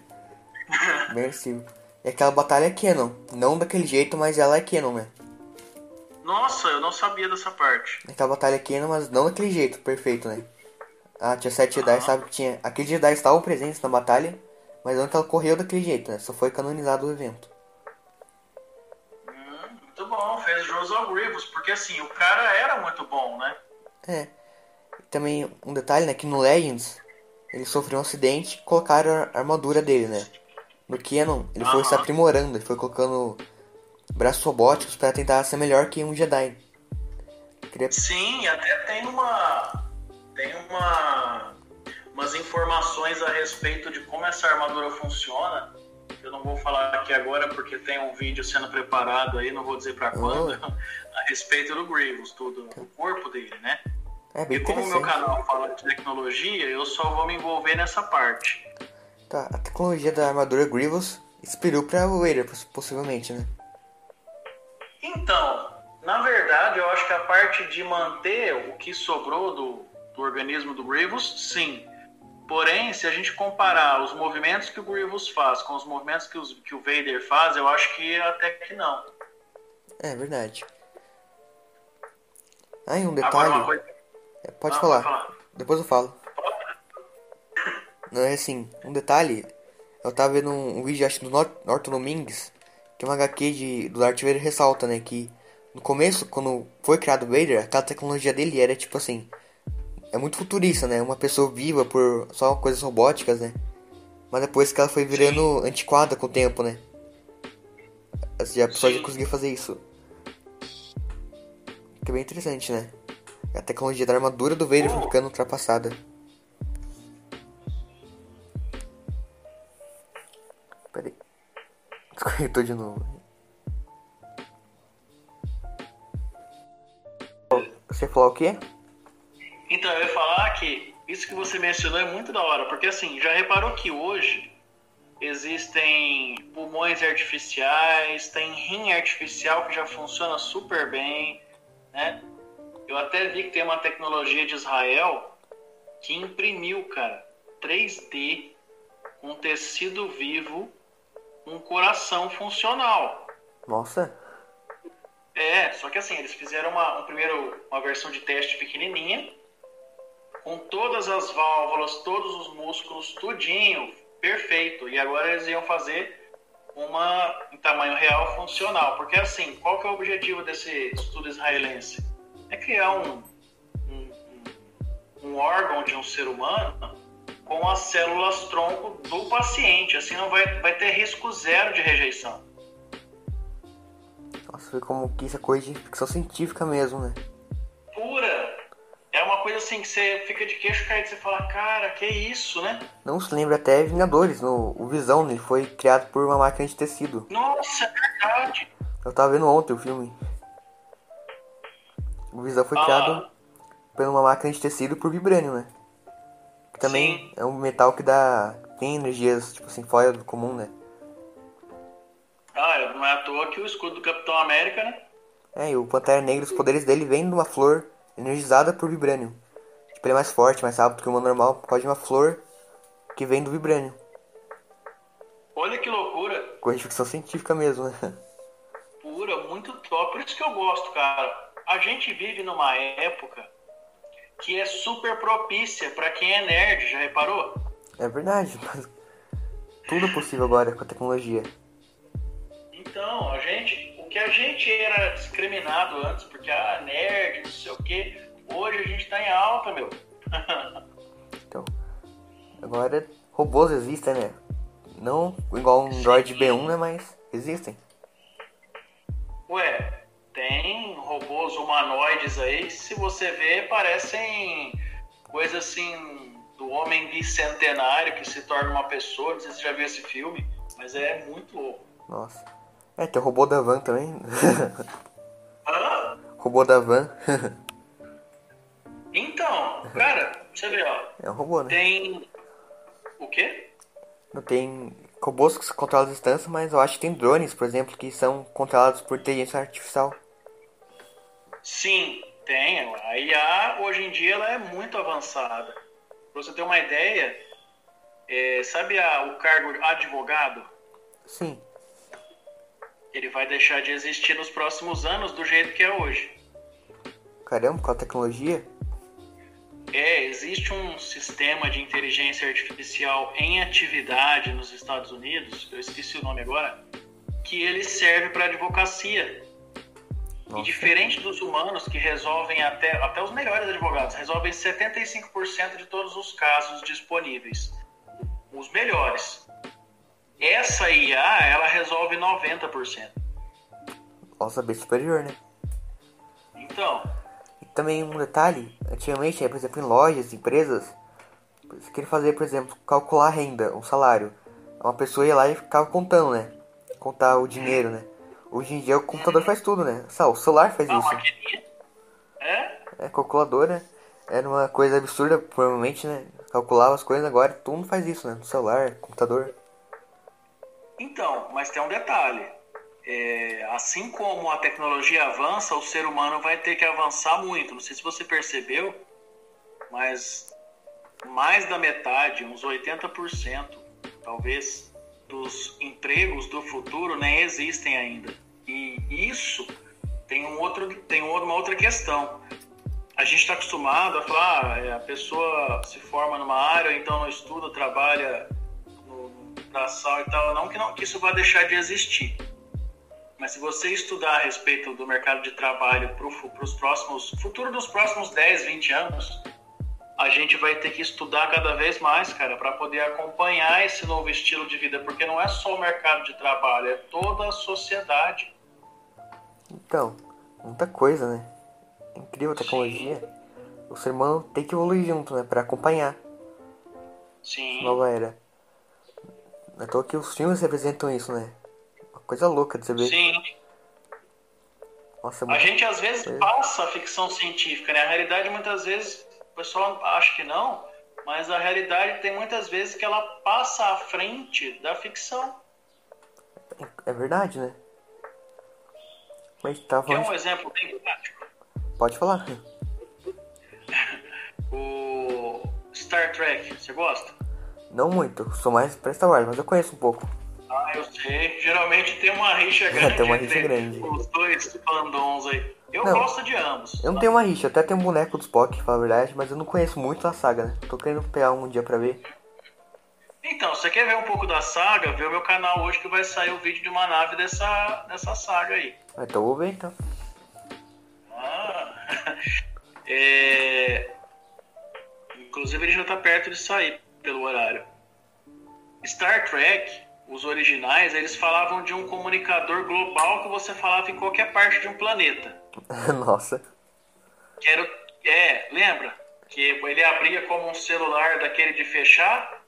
Bem agressivo. E aquela batalha é canon. Não daquele jeito, mas ela é canon, né? Nossa, eu não sabia dessa parte. Aquela batalha canon, mas não daquele jeito, perfeito, né? Ah, tinha sete Jedi, sabe que tinha. Aqueles Jedi estavam presentes na batalha, mas não que ela correu daquele jeito, né? Só foi canonizado o evento. Hum, muito bom, fez jus ao Grievous, porque assim, o cara era muito bom, né? É. Também um detalhe, né? Que no Legends ele sofreu um acidente e colocaram a armadura dele, né? No Canon ele foi Aham. se aprimorando, ele foi colocando braços robóticos pra tentar ser melhor que um Jedi. Queria... Sim, até tem uma. Tem uma. umas informações a respeito de como essa armadura funciona. Eu não vou falar aqui agora porque tem um vídeo sendo preparado aí, não vou dizer pra quando, a respeito do Grievous, tudo, o corpo dele, né? É E como o meu canal fala de tecnologia, eu só vou me envolver nessa parte. Tá, a tecnologia da armadura Grievous inspirou pra Vader, poss- possivelmente, né? Então, na verdade, eu acho que a parte de manter o que sobrou do, do organismo do Grievous, sim. Porém, se a gente comparar os movimentos que o Grievous faz com os movimentos que, os- que o Vader faz, eu acho que até que não. É verdade. Ah, e um detalhe. coisa. É, Pode Ah, falar. Depois eu falo. Não, é assim, um detalhe. Eu tava vendo um, vídeo, acho do Nor Norton Domingues, que é uma HQ de, do Darth Vader ressalta, né, que no começo, quando foi criado o Vader, aquela tecnologia dele era tipo assim, é muito futurista, né, uma pessoa viva por só coisas robóticas, né, mas depois que ela foi virando antiquada com o tempo, né, assim, a pessoa já Sim. conseguiu fazer isso. Que é bem interessante, né, a tecnologia da armadura do Vader foi ficando ultrapassada. Desconectou de novo. Você falou o quê? Então, eu ia falar que isso que você mencionou é muito da hora, porque assim, já reparou que hoje existem pulmões artificiais, tem rim artificial que já funciona super bem, né? Eu até vi que tem uma tecnologia de Israel que imprimiu, cara, 3D um tecido vivo, um coração funcional. Nossa. É, só que assim, eles fizeram uma, um primeiro, uma versão de teste pequenininha, com todas as válvulas, todos os músculos, tudinho, perfeito. E agora eles iam fazer uma em tamanho real funcional. Porque assim, qual que é o objetivo desse estudo israelense? É criar um, um, um- um órgão de um ser humano com as células tronco do paciente. Assim não vai, vai ter risco zero de rejeição. Nossa, vê como que isso é coisa de ficção científica mesmo, né? Pura. É uma coisa assim que você fica de queixo caído, você fala, cara, que isso, né? Não se lembra até Vingadores, no, o Visão, ele foi criado por uma máquina de tecido. Nossa, é verdade. Eu tava vendo ontem o filme. O Visão foi Ah. criado por uma máquina de tecido por vibrânio, né? Também Sim. é um metal que dá. tem energias, tipo assim, fora do comum, né? Ah, não é à toa que o escudo do Capitão América, né? É, e o Pantera Negra, os poderes dele vêm de uma flor energizada por vibrânio. Tipo, ele é mais forte, mais rápido que o humano normal por causa de uma flor que vem do vibrânio. Olha que loucura. Coisa de ficção científica mesmo, né? Pura, muito top. Por isso que eu gosto, cara. A gente vive numa época que é super propícia pra quem é nerd, já reparou? É verdade, mas tudo é possível agora com a tecnologia. Então, a gente, o que a gente era discriminado antes, porque ah, nerd, não sei o quê, hoje a gente tá em alta, meu. Então, agora robôs existem, né? Não igual um Android B1, né? Mas existem. Ué, robôs humanoides aí se você vê parecem coisa assim do homem bicentenário que se torna uma pessoa. Não sei se você já viu esse filme, mas é muito louco. Nossa. É, tem o robô da van também. Hã? robô da van. Então, cara, você vê, ó, é um robô, né? tem. O quê? Não tem robôs que controlam a distância, mas eu acho que tem drones, por exemplo, que são controlados por inteligência artificial. Sim, tem. A IA hoje em dia ela é muito avançada. Pra você ter uma ideia, é, sabe a- o cargo advogado? Sim. Ele vai deixar de existir nos próximos anos do jeito que é hoje. Caramba, com a tecnologia. É, existe um sistema de inteligência artificial em atividade nos Estados Unidos, eu esqueci o nome agora, que ele serve para advocacia. E Nossa. diferente dos humanos que resolvem até, até os melhores advogados, resolvem 75% de todos os casos disponíveis. Os melhores. Essa IA, ela resolve 90%. Nossa, bem superior, né? Então, E também um detalhe, antigamente, por exemplo, em lojas, empresas, você queria fazer, por exemplo, calcular a renda, um salário. Uma pessoa ia lá e ficava contando, né? Contar o dinheiro, né? Hoje em dia o computador faz tudo, né? Só, o celular faz a isso. maquininha. É? É, calculadora era uma coisa absurda, provavelmente, né? Calculava as coisas, agora todo mundo faz isso, né? No celular, computador. Então, mas tem um detalhe. É, assim como a tecnologia avança, o ser humano vai ter que avançar muito. Não sei se você percebeu, mas mais da metade, uns 80%, talvez, dos empregos do futuro nem existem ainda. E isso tem, um outro, tem uma outra questão. A gente está acostumado a falar, ah, é, a pessoa se forma numa área, então não estuda, trabalha no braçal e tal. Não que, não que isso vai deixar de existir. Mas se você estudar a respeito do mercado de trabalho para os próximos, futuro dos próximos 10, 20 anos, a gente vai ter que estudar cada vez mais, cara, para poder acompanhar esse novo estilo de vida, porque não é só o mercado de trabalho, é toda a sociedade. Então, muita coisa, né? Incrível a tecnologia. O ser humano tem que evoluir junto, né? Pra acompanhar Sim. nova era. É toa que os filmes representam isso, né? Uma coisa louca de você ver. Sim. Nossa, A gente às vezes passa a ficção científica, né? A realidade muitas vezes o pessoal acha que não, mas a realidade tem muitas vezes que ela passa à frente da ficção. é verdade, né? Mas tá Quer falando. um exemplo bem prático? Pode falar. O Star Trek, você gosta? Não muito, sou mais pra Star Wars, mas eu conheço um pouco. Ah, eu sei. Geralmente tem uma rixa grande Tem uma rixa grande. os dois fandoms aí. Eu Não. gosto de ambos. Eu não tenho uma rixa, até tenho um boneco do Spock, falar a verdade, mas eu não conheço muito a saga, né? Tô querendo pegar um dia pra ver. Então, você quer ver um pouco da saga? Vê o meu canal hoje que vai sair o vídeo de uma nave dessa, dessa saga aí. Ah, Então vou ver então. Ah, é... Inclusive ele já tá perto de sair pelo horário. Star Trek, os originais, eles falavam de um comunicador global que você falava em qualquer parte de um planeta. Nossa. Que era, é, lembra? Que ele abria como um celular daquele de fechar.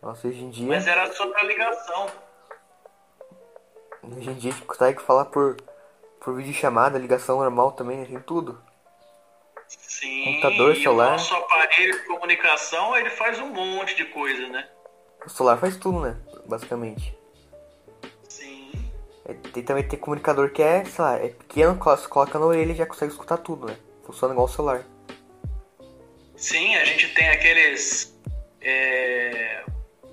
Nossa, hoje em dia. Mas era só pra ligação. Hoje em dia a gente consegue falar por, por vídeo chamada, ligação normal também, tem tudo. Sim, Computador, celular. o nosso aparelho de comunicação, ele faz um monte de coisa, né? O celular faz tudo, né? Basicamente. É, Tem também tem comunicador que é, sei lá, é pequeno, coloca na orelha e já consegue escutar tudo, né? Funciona igual o celular. Sim, a gente tem aqueles é,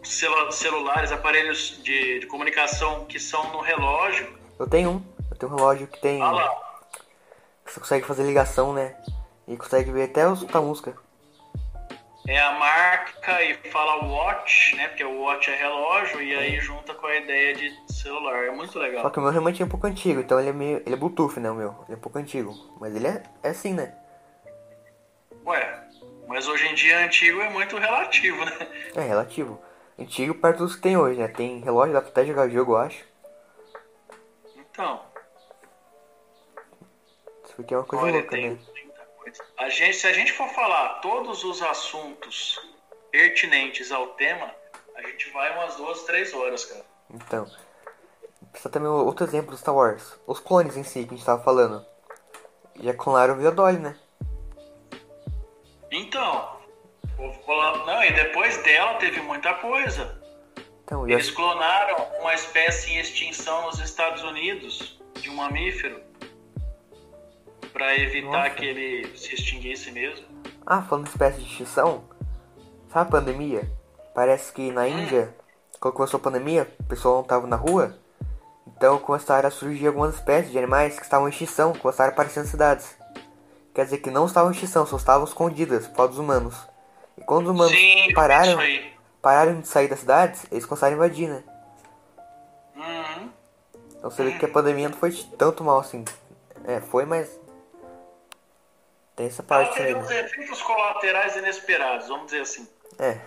celu- celulares, aparelhos de, de comunicação que são no relógio. Eu tenho um, eu tenho um relógio que tem. Olha lá. Você consegue fazer ligação, né? E consegue ver até escutar música. É a marca e fala watch, né? Porque o watch é relógio e aí junta com a ideia de celular. É muito Só legal. que o meu realmente é um pouco antigo, então ele é meio. Ele é Bluetooth, né? O meu. Ele é um pouco antigo. Mas ele é, é assim, né? Ué, mas hoje em dia antigo é muito relativo, né? É relativo. Antigo perto dos que tem hoje, né? Tem relógio, dá pra até jogar jogo, eu acho. Então, Isso aqui é uma coisa olha, louca, tem né? A gente, se a gente for falar todos os assuntos pertinentes ao tema, a gente vai umas duas, três horas, cara. Então. Precisa também outro exemplo do Star Wars. Os clones em si que a gente tava falando. Já clonaram o Viodoli, né? Então, não, e depois dela teve muita coisa. Então, já, Eles clonaram uma espécie em extinção nos Estados Unidos de um mamífero para evitar Nossa. que ele se extinguisse mesmo. Ah, falando de espécie de extinção, sabe a pandemia? Parece que na Índia, quando começou a pandemia, o pessoal não tava na rua, então começaram a surgir algumas espécies de animais que estavam em extinção, começaram a aparecer nas cidades. Quer dizer que não estavam em extinção, só estavam escondidas por causa dos humanos. E quando os humanos Sim, pararam, pararam de sair das cidades, eles começaram a invadir, né? Uhum. Então você vê que a pandemia não foi tanto mal assim. É, foi, mas. Tem essa Ela parte teve aí. uns Né? efeitos colaterais inesperados, vamos dizer assim. É.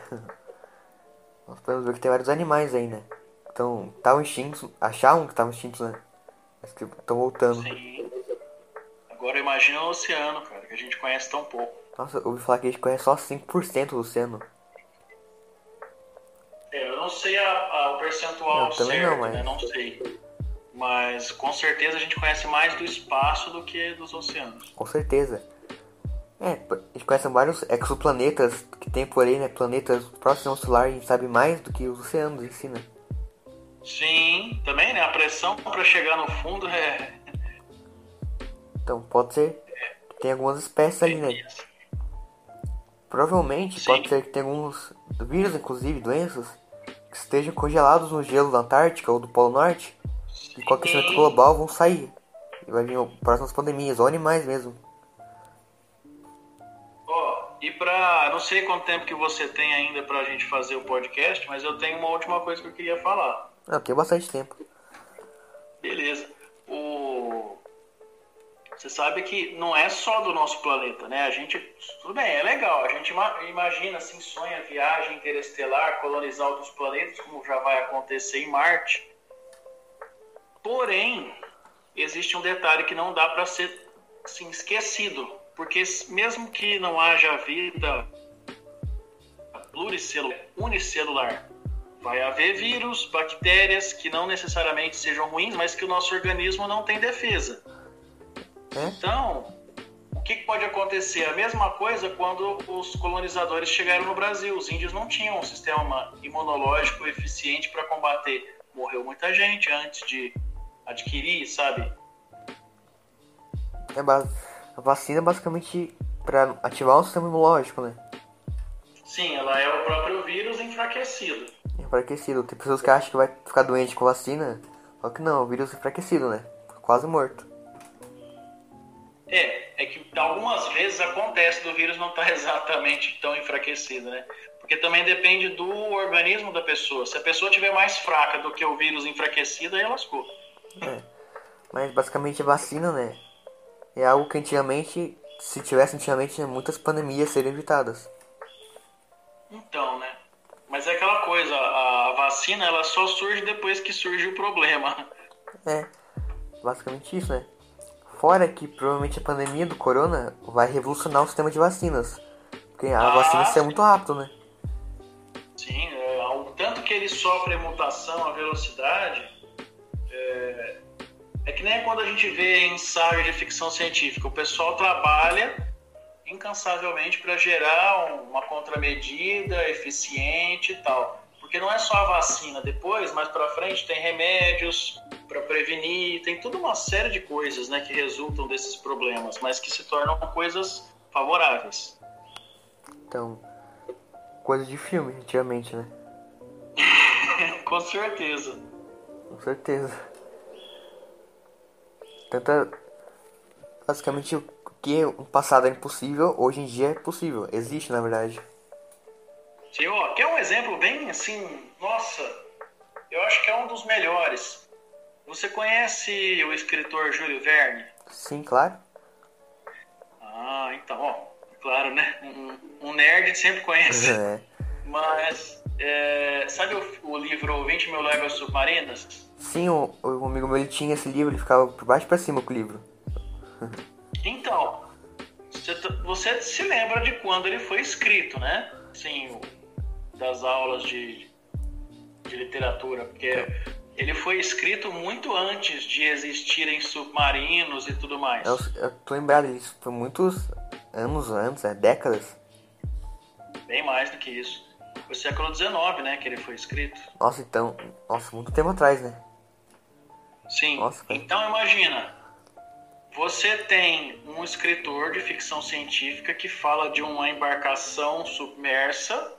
Nós podemos ver que tem vários animais aí, né? Então, estavam extintos, achavam que estavam extintos, né? Mas que estão voltando. Sim. Agora imagina o oceano, cara, que a gente conhece tão pouco. Nossa, eu ouvi falar que a gente conhece só 5% do oceano. É, eu não sei a- a- o percentual Eu também certo, não, mas- né? Não sei. Mas com certeza a gente conhece mais do espaço do que dos oceanos. Com certeza. É, a gente conhece vários exoplanetas que tem por aí, né? Planetas próximos ao solar e a gente sabe mais do que os oceanos em si, né? Sim, também, né? A pressão para chegar no fundo é. Então, pode ser que tem algumas espécies ali, né? Provavelmente Sim. pode ser que tenha alguns vírus, inclusive doenças, que estejam congelados no gelo da Antártica ou do Polo Norte e com o aquecimento Sim. global vão sair. E vai vir próximas pandemias, ou animais mesmo. E pra. Não sei quanto tempo que você tem ainda pra gente fazer o podcast, mas eu tenho uma última coisa que eu queria falar. Não, tem bastante tempo. Beleza. O... Você sabe que não é só do nosso planeta, né? A gente. Tudo bem, é legal. A gente ima- imagina, assim, sonha viagem interestelar, colonizar outros planetas, como já vai acontecer em Marte. Porém, existe um detalhe que não dá para ser assim, esquecido. Porque mesmo que não haja vida pluricelular, unicelular, vai haver vírus, bactérias que não necessariamente sejam ruins, mas que o nosso organismo não tem defesa. É? Então, o que pode acontecer? A mesma coisa quando os colonizadores chegaram no Brasil. Os índios não tinham um sistema imunológico eficiente para combater. Morreu muita gente antes de adquirir, sabe? É ba- a vacina é basicamente para ativar o sistema imunológico, né? Sim, ela é o próprio vírus enfraquecido. Enfraquecido. Tem pessoas que acham que vai ficar doente com vacina, só que não, o vírus é enfraquecido, né? Quase morto. É, é que algumas vezes acontece do vírus não estar exatamente tão enfraquecido, né? Porque também depende do organismo da pessoa. Se a pessoa tiver mais fraca do que o vírus enfraquecido, aí lascou. Mas basicamente a vacina, né? É algo que antigamente, se tivesse antigamente, muitas pandemias seriam evitadas. Então, né? Mas é aquela coisa, a vacina ela só surge depois que surge o problema. É, basicamente isso, né? Fora que provavelmente a pandemia do corona vai revolucionar o sistema de vacinas. Porque a ah, vacina é muito rápido, né? Sim, é, o tanto que ele sofre a mutação, a velocidade, é, é que nem quando a gente vê ensaio de ficção científica. O pessoal trabalha incansavelmente para gerar uma contramedida eficiente e tal. Porque não é só a vacina, depois, mais para frente, tem remédios para prevenir, tem toda uma série de coisas né, que resultam desses problemas, mas que se tornam coisas favoráveis. Então, coisa de filme, antigamente, né? Com certeza. Com certeza. Tanta. Basicamente, o que um passado era impossível, hoje em dia é possível. Existe, na verdade. Sim, ó, quer um exemplo bem assim, nossa, eu acho que é um dos melhores. Você conhece o escritor Júlio Verne? Sim, claro. Ah, então, ó, claro, né? Um, um nerd sempre conhece. É. Mas, é, sabe o, o, livro 20 mil léguas submarinas? Sim, o, o amigo meu ele tinha esse livro, ele ficava por baixo para cima com o livro. Então, você, você se lembra de quando ele foi escrito, né? Sim, das aulas de, de literatura, porque ele foi escrito muito antes de existirem submarinos e tudo mais. Eu, eu tô lembrado disso, foi muitos anos antes, é, décadas. Bem mais do que isso. Foi século XIX, né, que ele foi escrito. Nossa, então, nossa, muito tempo atrás, né? Sim. Nossa, então imagina, você tem um escritor de ficção científica que fala de uma embarcação submersa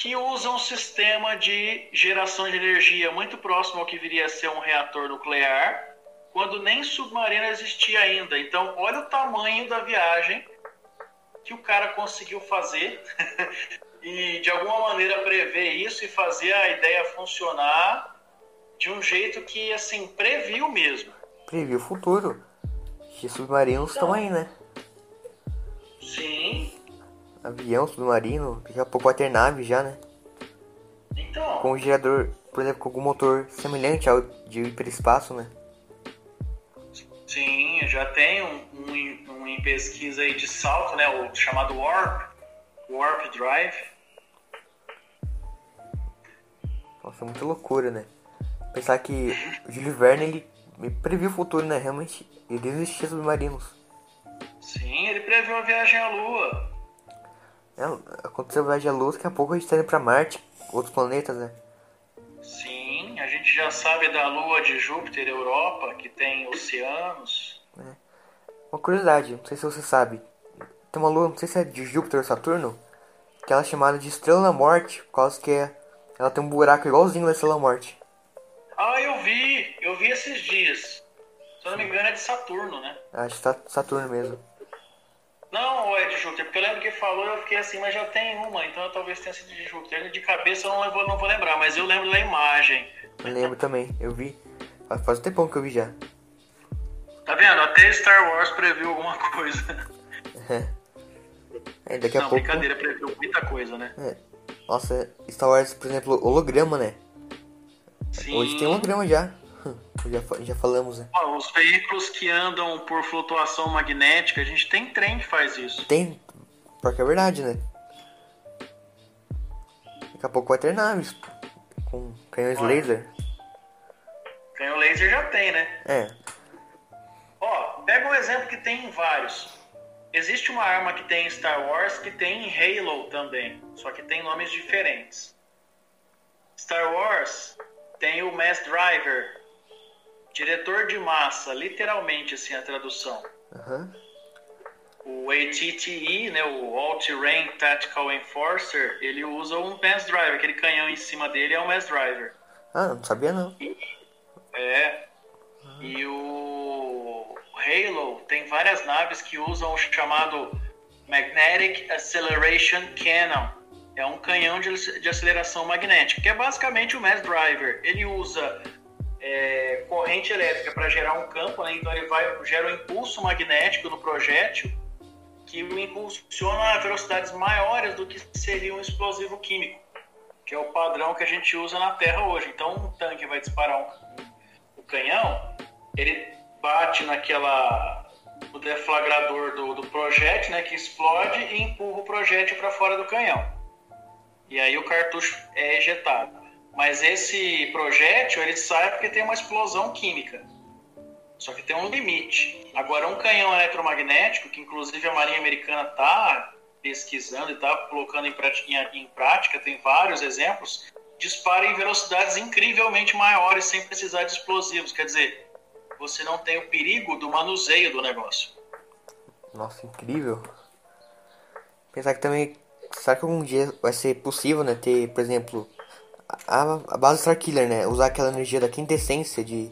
que usa um sistema de geração de energia muito próximo ao que viria a ser um reator nuclear, quando nem submarino existia ainda. Então, olha o tamanho da viagem que o cara conseguiu fazer e de alguma maneira prever isso e fazer a ideia funcionar de um jeito que assim previu mesmo. Previu o futuro. Os submarinos estão então, aí, né? Sim avião, submarino, daqui a pouco vai ter nave já, né? Então. Com um gerador, por exemplo, com algum motor semelhante ao de hiperespaço, né? Sim, já tem um, um, um em pesquisa aí de salto, né? O chamado Warp, Warp Drive. Nossa, muita loucura, né? Pensar que o Júlio Verne, ele previu o futuro, né? Realmente, ele existia submarinos. Sim, ele previu a viagem à Lua. É, aconteceu a viagem à Lua, daqui a pouco a gente tá indo pra Marte, outros planetas, né? Sim, a gente já sabe da Lua de Júpiter, Europa, que tem oceanos. É. Uma curiosidade, não sei se você sabe. Tem uma lua, não sei se é de Júpiter ou Saturno, que ela é chamada de Estrela da Morte, por causa que ela tem um buraco igualzinho da Estrela da Morte. Ah, eu vi, eu vi esses dias. Se eu não me engano é de Saturno, né? Acho que é Saturno mesmo. Não, é de Júpiter, porque eu lembro que falou eu fiquei assim, mas já tem uma, então talvez tenha sido de Júpiter. De cabeça eu não vou, não vou lembrar, mas eu lembro da imagem. Eu lembro também, eu vi. Faz um tempão que eu vi já. Tá vendo? Até Star Wars previu alguma coisa. É. é daqui a não, pouco. brincadeira, previu muita coisa, né? É. Nossa, Star Wars, por exemplo, holograma, né? Sim. Hoje tem holograma já. Já, já falamos, né? os veículos que andam por flutuação magnética, a gente tem trem que faz isso. Tem, porque é verdade, né? Daqui a pouco vai ter naves com canhões Olha. laser. Canhão laser já tem, né? É. Ó, pega um exemplo que tem vários. Existe uma arma que tem em Star Wars que tem em Halo também, só que tem nomes diferentes. Star Wars tem o Mass Driver, Diretor de massa, literalmente assim a tradução. Uhum. O ATTE, né, o All Terrain Tactical Enforcer, ele usa um Mass Driver, aquele canhão em cima dele é um Mass Driver. Ah, não sabia não. E, é. Uhum. E o Halo tem várias naves que usam o chamado Magnetic Acceleration Cannon. É um canhão de, de aceleração magnética, que é basicamente o Mass Driver. Ele usa é, corrente elétrica para gerar um campo, né? então ele vai gera um impulso magnético no projétil que o impulsiona a velocidades maiores do que seria um explosivo químico, que é o padrão que a gente usa na Terra hoje. Então, um tanque vai disparar um, um, um canhão, ele bate naquela o deflagrador do, do projétil, né, que explode e empurra o projétil para fora do canhão. E aí o cartucho é ejetado. Mas esse projétil ele sai porque tem uma explosão química. Só que tem um limite. Agora, um canhão eletromagnético, que inclusive a Marinha Americana está pesquisando e está colocando em prática, em prática, tem vários exemplos, dispara em velocidades incrivelmente maiores sem precisar de explosivos. Quer dizer, você não tem o perigo do manuseio do negócio. Nossa, incrível. Pensar que também, será que algum dia vai ser possível, né, ter, por exemplo, a, a base Starkiller, né, usar aquela energia da quintessência de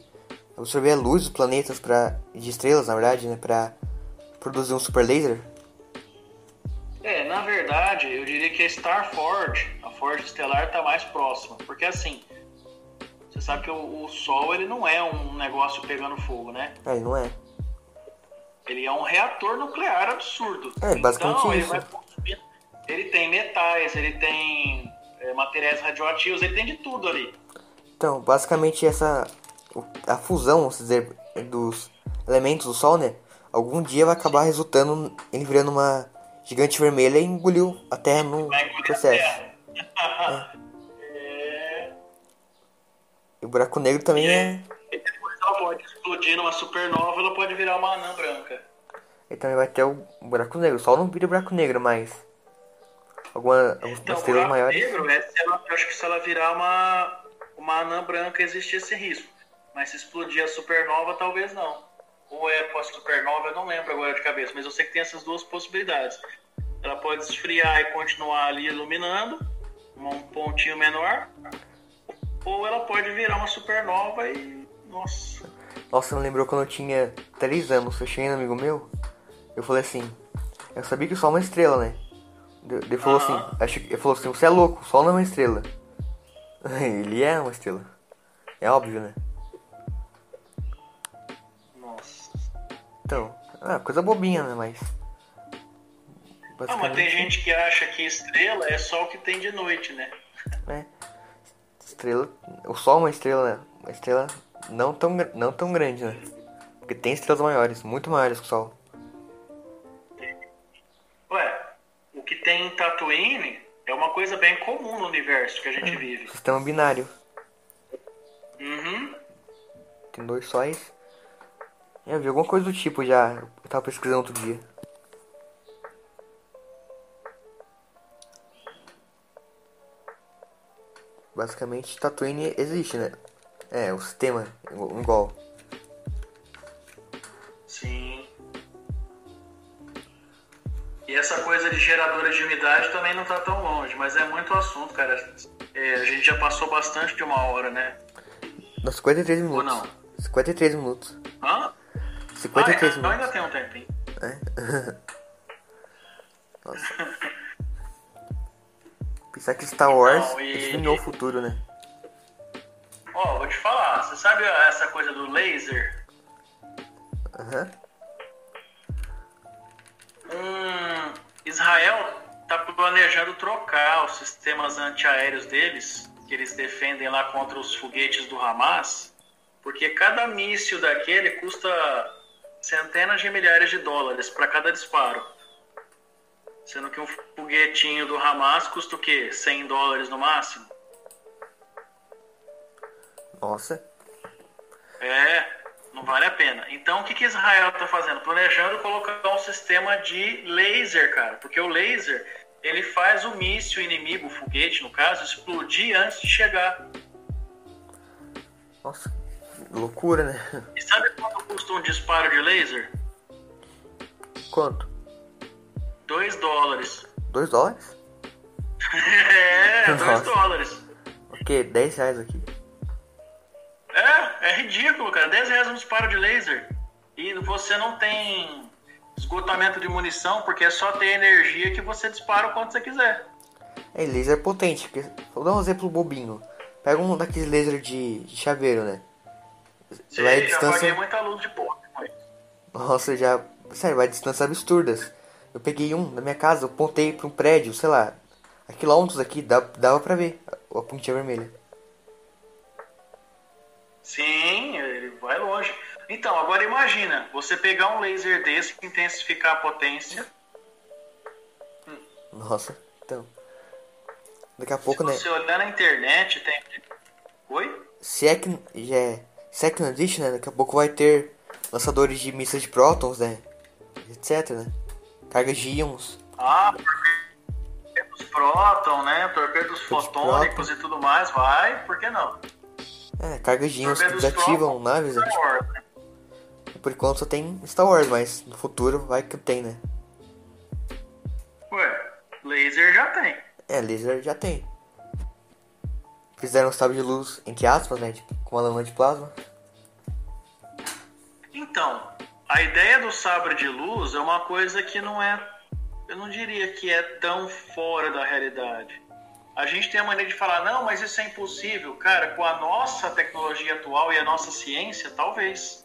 absorver a luz dos planetas para de estrelas, na verdade, né, para produzir um super laser? É, na verdade, eu diria que a Star Forge, a Forge Estelar, está mais próxima, porque assim, você sabe que o, o, Sol ele não é um negócio pegando fogo, né? É, ele não é. Ele é um reator nuclear absurdo. É, basicamente então, isso. Ele, consumir, ele tem metais, ele tem é, materiais radioativos, ele tem de tudo ali. Então, basicamente essa a fusão, vamos dizer, dos elementos do Sol, né? Algum dia vai acabar resultando em virando uma gigante vermelha e engoliu a Terra no processo. É. é. E o buraco negro também e, é. E depois ela pode explodir numa supernova, ela pode virar uma anã branca. E também vai ter o buraco negro. O Sol não vira buraco negro, mas. Alguma, então, estrelas buraco maiores. negro é ela, eu acho que se ela virar uma, uma anã branca existe esse risco. Mas se explodir a supernova, talvez não. Ou é com a supernova, eu não lembro agora de cabeça, mas eu sei que tem essas duas possibilidades. Ela pode esfriar e continuar ali iluminando, um pontinho menor, ou ela pode virar uma supernova e. Nossa. Nossa, não lembrou quando eu tinha 3 anos, eu cheguei no amigo meu, eu falei assim, eu sabia que o Sol é uma estrela, né? Ele falou Aham. assim, acho ele falou assim, você é louco, o Sol não é uma estrela. Ele é uma estrela. É óbvio, né? Nossa. Então, ah, coisa bobinha, né? Mas. Ah, mas tem gente que acha que estrela é só o que tem de noite, né? É. Estrela. O Sol é uma estrela, né? Uma estrela não tão, não tão grande, né? Porque tem estrelas maiores, muito maiores que o Sol. Coisa bem comum no universo que a gente vive. Sistema binário. Uhum. Tem dois sóis. Eu vi alguma coisa do tipo já. Eu tava pesquisando outro dia. Basicamente, Tatooine existe, né? É, o sistema igual. Sim. E essa coisa de geradora de umidade também não tá tão longe, mas é muito assunto, cara. É, a gente já passou bastante de uma hora, né? Nos 53 minutos. não? 53 minutos. Hã? 53 ah, então ainda minutos. tem um tempinho. Nossa. Pensar que Star Wars Então, e- definiu o futuro, né? Ó, vou te falar, você sabe essa coisa do laser? Aham. Hum, Israel tá planejando trocar os sistemas antiaéreos deles, que eles defendem lá contra os foguetes do Hamas, porque cada míssil daquele custa centenas de milhares de dólares para cada disparo. Sendo que um foguetinho do Hamas custa o quê? 100 dólares no máximo? Nossa. É, não vale a pena. Então, o que, que Israel está fazendo? Planejando colocar um sistema de laser, cara. Porque o laser, ele faz o míssil inimigo, o foguete, no caso, explodir antes de chegar. Nossa. Loucura, né? E sabe quanto custa um disparo de laser? Quanto? 2 dólares. 2 dólares? é, 2 Nossa. dólares. O quê? 10 reais aqui. É, é ridículo, cara. 10 reais um disparo de laser. E você não tem esgotamento de munição, porque é só ter energia que você dispara o quanto você quiser. É, laser potente. Porque, vou dar um exemplo bobinho. Pega um daqueles lasers de, de chaveiro, né? Sim, Vai a já paguei distância. muita luz de com isso. Nossa, já. Sério, vai a distâncias absurdas. Eu peguei um da minha casa, eu pontei pra um prédio, sei lá, a quilômetros aqui, dá, dava pra ver a pontinha vermelha. Sim, ele vai longe. Então, agora imagina, você pegar um laser desse, intensificar a potência. Nossa, então. Daqui a pouco, Se né? você olhar na internet, tem. Oi? Se é que já é, se é que não existe, né? Daqui a pouco vai ter lançadores de mísseis de prótons, né? Etc, né? Cargas de íons. Ah, torpedos próton, né? Torpedos fotônicos e tudo mais, vai, por que não? É, cargas de íons que desativam naves, né? Né? Por enquanto só tem Star Wars, mas no futuro vai que tem, né? Ué, laser já tem. É, laser já tem. Fizeram um sabre de luz, entre aspas, né? Tipo, com uma lâmina de plasma. Então, a ideia do sabre de luz é uma coisa que não é. Eu não diria que é tão fora da realidade. A gente tem a maneira de falar, não, mas isso é impossível. Cara, com a nossa tecnologia atual e a nossa ciência, talvez.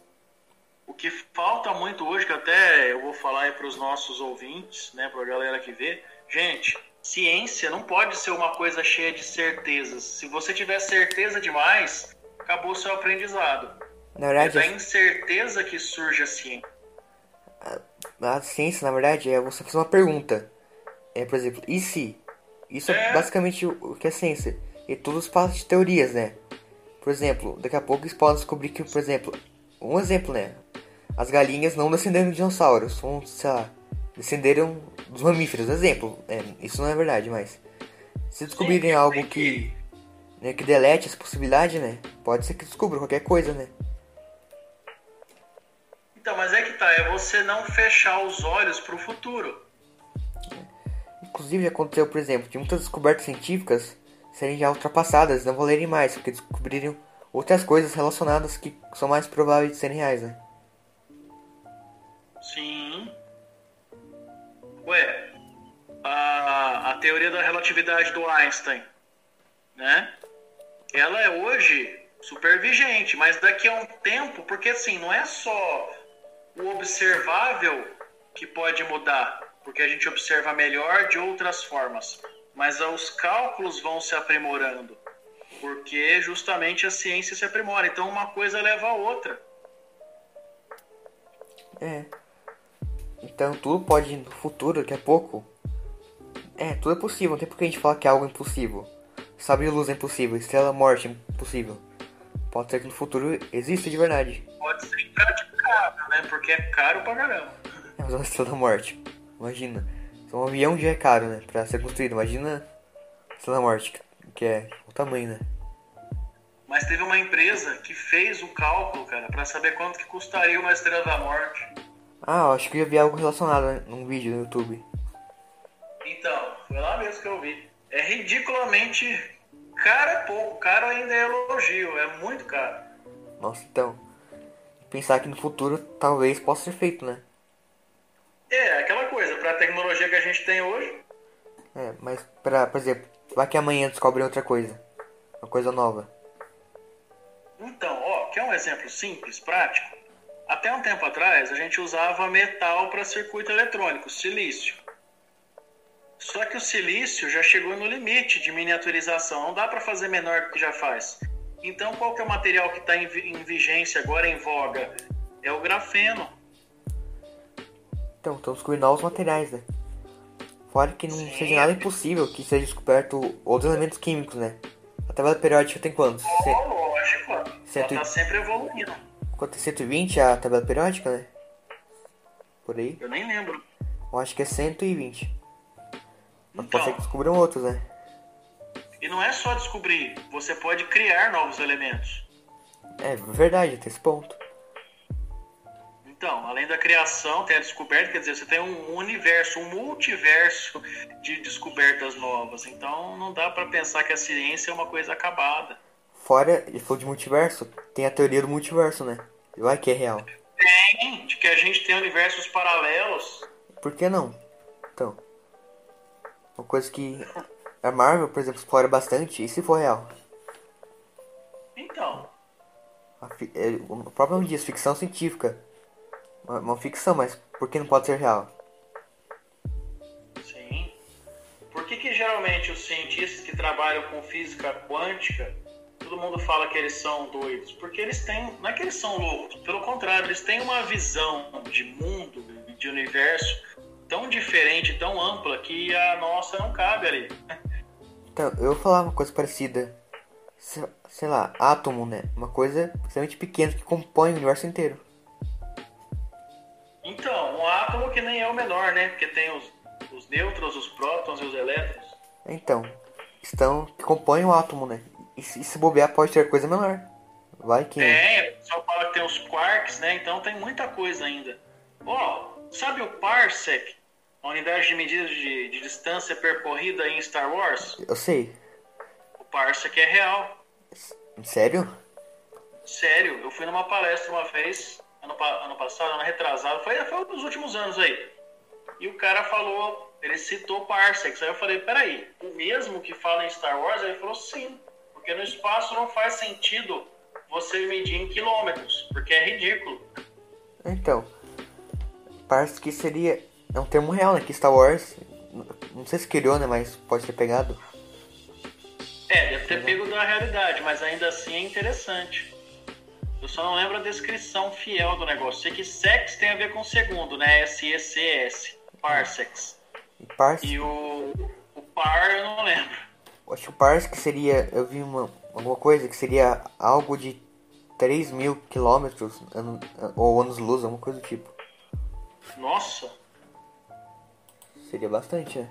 O que falta muito hoje, que até eu vou falar aí para os nossos ouvintes, né, para a galera que vê, gente, ciência não pode ser uma coisa cheia de certezas. Se você tiver certeza demais, acabou o seu aprendizado. Na É verdade, da incerteza que surge a ciência. a ciência, na verdade, é você fazer uma pergunta. É, por exemplo, e se? Isso é, É. basicamente o o que é ciência. E tudo se passa de teorias, né? Por exemplo, daqui a pouco eles podem descobrir que, por exemplo, um exemplo, né? As galinhas não descenderam de dinossauros, são, sei lá, descenderam dos mamíferos. Exemplo, é, isso não é verdade, mas se descobrirem Sim, algo tem que, né, que delete essa possibilidade, né? Pode ser que descubra qualquer coisa, né? Então, mas é que tá, é você não fechar os olhos pro futuro. Inclusive aconteceu, por exemplo, de muitas descobertas científicas serem já ultrapassadas, não valerem mais, porque descobriram outras coisas relacionadas que são mais prováveis de serem reais, né? Sim. Ué, a, a teoria da relatividade do Einstein, né? Ela é hoje super vigente, mas daqui a um tempo, porque assim, não é só o observável que pode mudar, porque a gente observa melhor de outras formas, mas os cálculos vão se aprimorando, porque justamente a ciência se aprimora. Então uma coisa leva a outra. É. Então tudo pode no futuro, daqui a pouco. É, tudo é possível, não tem por que a gente falar que é algo impossível. Sabe luz é impossível, estrela morte é impossível. Pode ser que no futuro exista de verdade. Pode ser impraticável, né? Porque é caro pra caramba. É, mas uma estrela da morte. Imagina. Um avião já é caro, né? Pra ser construído. Imagina a estrela da morte, que- é o tamanho, né? Mas teve uma empresa que fez o cálculo, cara, pra saber quanto que custaria uma estrela da morte. Ah, eu acho que eu já vi algo relacionado né, num vídeo no YouTube. Então, foi lá mesmo que eu vi. É ridiculamente caro é pouco, caro ainda é elogio, é muito caro. Nossa, então. Pensar que no futuro talvez possa ser feito, né? É, aquela coisa, pra tecnologia que a gente tem hoje, É, mas pra, por exemplo, vai que amanhã descobrem outra coisa. Uma coisa nova. Então, ó, quer um exemplo simples, prático? Até um tempo atrás, a gente usava metal para circuito eletrônico, silício. Só que o silício já chegou no limite de miniaturização, não dá para fazer menor do que já faz. Então, qual que é o material que está em vigência agora, em voga? É o grafeno. Então, estão descobrindo novos materiais, né? Fora que não Sim. seja nada impossível que seja descoberto outros elementos químicos, né? A tabela periódica tem quantos? Oh, lógico, ela Cento e- está sempre evoluindo. Quanto é 120 a tabela periódica, né? Por aí. Eu nem lembro. Eu acho que é 120. Mas pode ser Então, que outros, né? e não é só descobrir, você pode criar novos elementos. É verdade, tem esse ponto. Então, além da criação, tem a descoberta, quer dizer, você tem um universo, um multiverso de descobertas novas. Então, não dá para pensar que a ciência é uma coisa acabada. Fora, ele falou de multiverso, tem a teoria do multiverso, né? Vai que é real. Tem, de que a gente tem universos paralelos. Por que não? Então. Uma coisa que a Marvel, por exemplo, explora bastante, e se for real? Então, A fi- é, o próprio nome diz, ficção científica. Uma, uma ficção, mas por que não pode ser real? sim. Por que, que geralmente os cientistas que trabalham com física quântica, todo mundo fala que eles são doidos? Porque eles têm, não é que eles são loucos, pelo contrário, eles têm uma visão de mundo, de universo tão diferente, tão ampla que a nossa não cabe ali. Então, eu vou falar uma coisa parecida. Sei lá, átomo, né? Uma coisa extremamente pequena que compõe o universo inteiro. Então, um átomo que nem é o menor, né? Porque tem os, os nêutrons, os prótons e os elétrons. Então, estão que compõem o átomo, né? E, e se bobear pode ter coisa menor. Vai que. É, só fala que tem os quarks, né? Então tem muita coisa ainda. Ó, oh, sabe o parsec? a unidade de medida de, de, distância percorrida em Star Wars? Eu sei. O parsec é real. Sério? Sério, eu fui numa palestra uma vez, ano, ano passado, ano retrasado, foi, foi nos últimos anos aí. E o cara falou, ele citou parsecs. Aí eu falei, peraí, o mesmo que fala em Star Wars? Ele falou, sim, porque no espaço não faz sentido você medir em quilômetros, porque é ridículo. Então, parsec seria é um termo real, né? Que Star Wars, não sei se criou, né? Mas pode ter pegado. É, deve ter pego da realidade, mas ainda assim é interessante. Eu só não lembro a descrição fiel do negócio. Sei que sex tem a ver com o segundo, né? S-E-C-S. Parsecs. E, parse... e o, o par eu não lembro. Eu acho que o parsec seria. Eu vi uma, alguma coisa que seria algo de 3 mil quilômetros ou anos-luz, alguma coisa do tipo. Nossa! Seria bastante, é.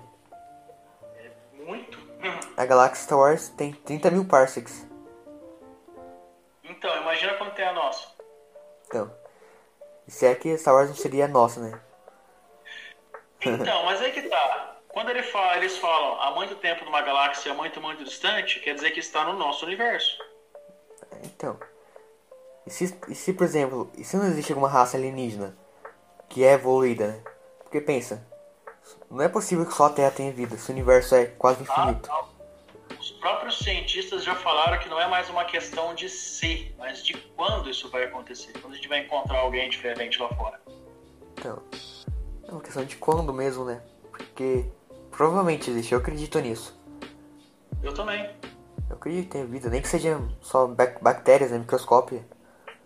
É muito. A galáxia Star Wars tem 30 mil parsecs. Então, imagina quanto tem a nossa. Então. Se é que Star Wars não seria a nossa, né? Então, mas aí que tá. Quando ele fala, eles falam há muito tempo numa galáxia muito, muito distante, quer dizer que está no nosso universo. Então. E se, e se por exemplo, e se não existe alguma raça alienígena que é evoluída, né? Porque pensa, não é possível que só a Terra tenha vida, se o universo é quase infinito. Ah, Os próprios cientistas já falaram que não é mais uma questão de se, mas de quando isso vai acontecer. Quando a gente vai encontrar alguém diferente lá fora. Então, é uma questão de quando mesmo, né? Porque provavelmente existe, eu acredito nisso. Eu também. Eu acredito que tem vida, nem que seja só bactérias né, microscópio.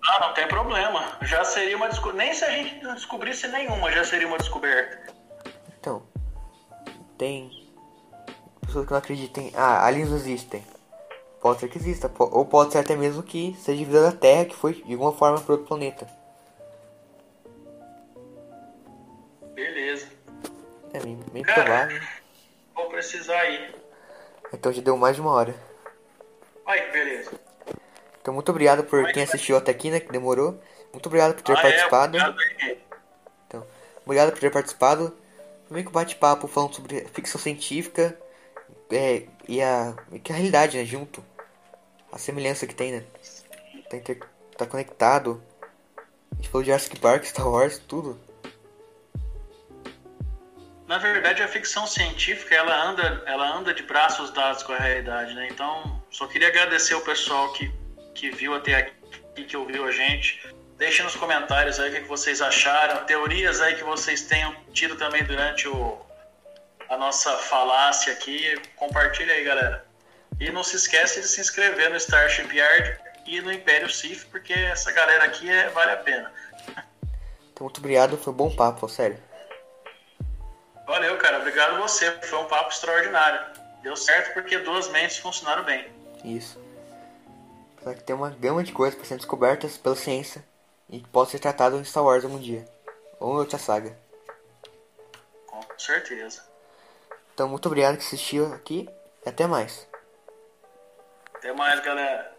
Ah, não tem problema. Já seria uma descoberta. Nem se a gente não descobrisse nenhuma, já seria uma descoberta. Então, tem pessoas que não acreditem. Ah, aliens existem. Pode ser que exista, ou pode ser até mesmo que seja vida da Terra que foi de alguma forma para outro planeta. Beleza. É bem, bem Cara, provável. Vou precisar ir. Então já deu mais de uma hora. Ai, beleza. Então muito obrigado por Ai, quem assistiu até aqui, né? Que demorou. Muito obrigado por ter ah, é? participado. É, então, obrigado por ter participado. Meio que bate-papo falando sobre ficção científica é, e, a, que a realidade, né, junto. A semelhança que tem, né? Tá, inter, tá conectado. A gente falou de Jurassic Park, Star Wars, tudo. Na verdade, a ficção científica, ela anda, ela anda de braços dados com a realidade, né? Então, só queria agradecer o pessoal que, que viu até aqui, que ouviu a gente. Deixe nos comentários aí o que vocês acharam, teorias aí que vocês tenham tido também durante o, a nossa falácia aqui. Compartilha aí, galera. E não se esquece de se inscrever no Starship Yard e no Império Sif, porque essa galera aqui é, vale a pena. Então, muito obrigado, foi um bom papo, sério. Valeu, cara. Obrigado a você. Foi um papo extraordinário. Deu certo porque duas mentes funcionaram bem. Isso. Só que tem uma gama de coisas para serem descobertas pela ciência e que possa ser tratado em Star Wars algum dia. Ou em outra saga. Com certeza. Então, muito obrigado que assistiu aqui e até mais. Até mais, galera.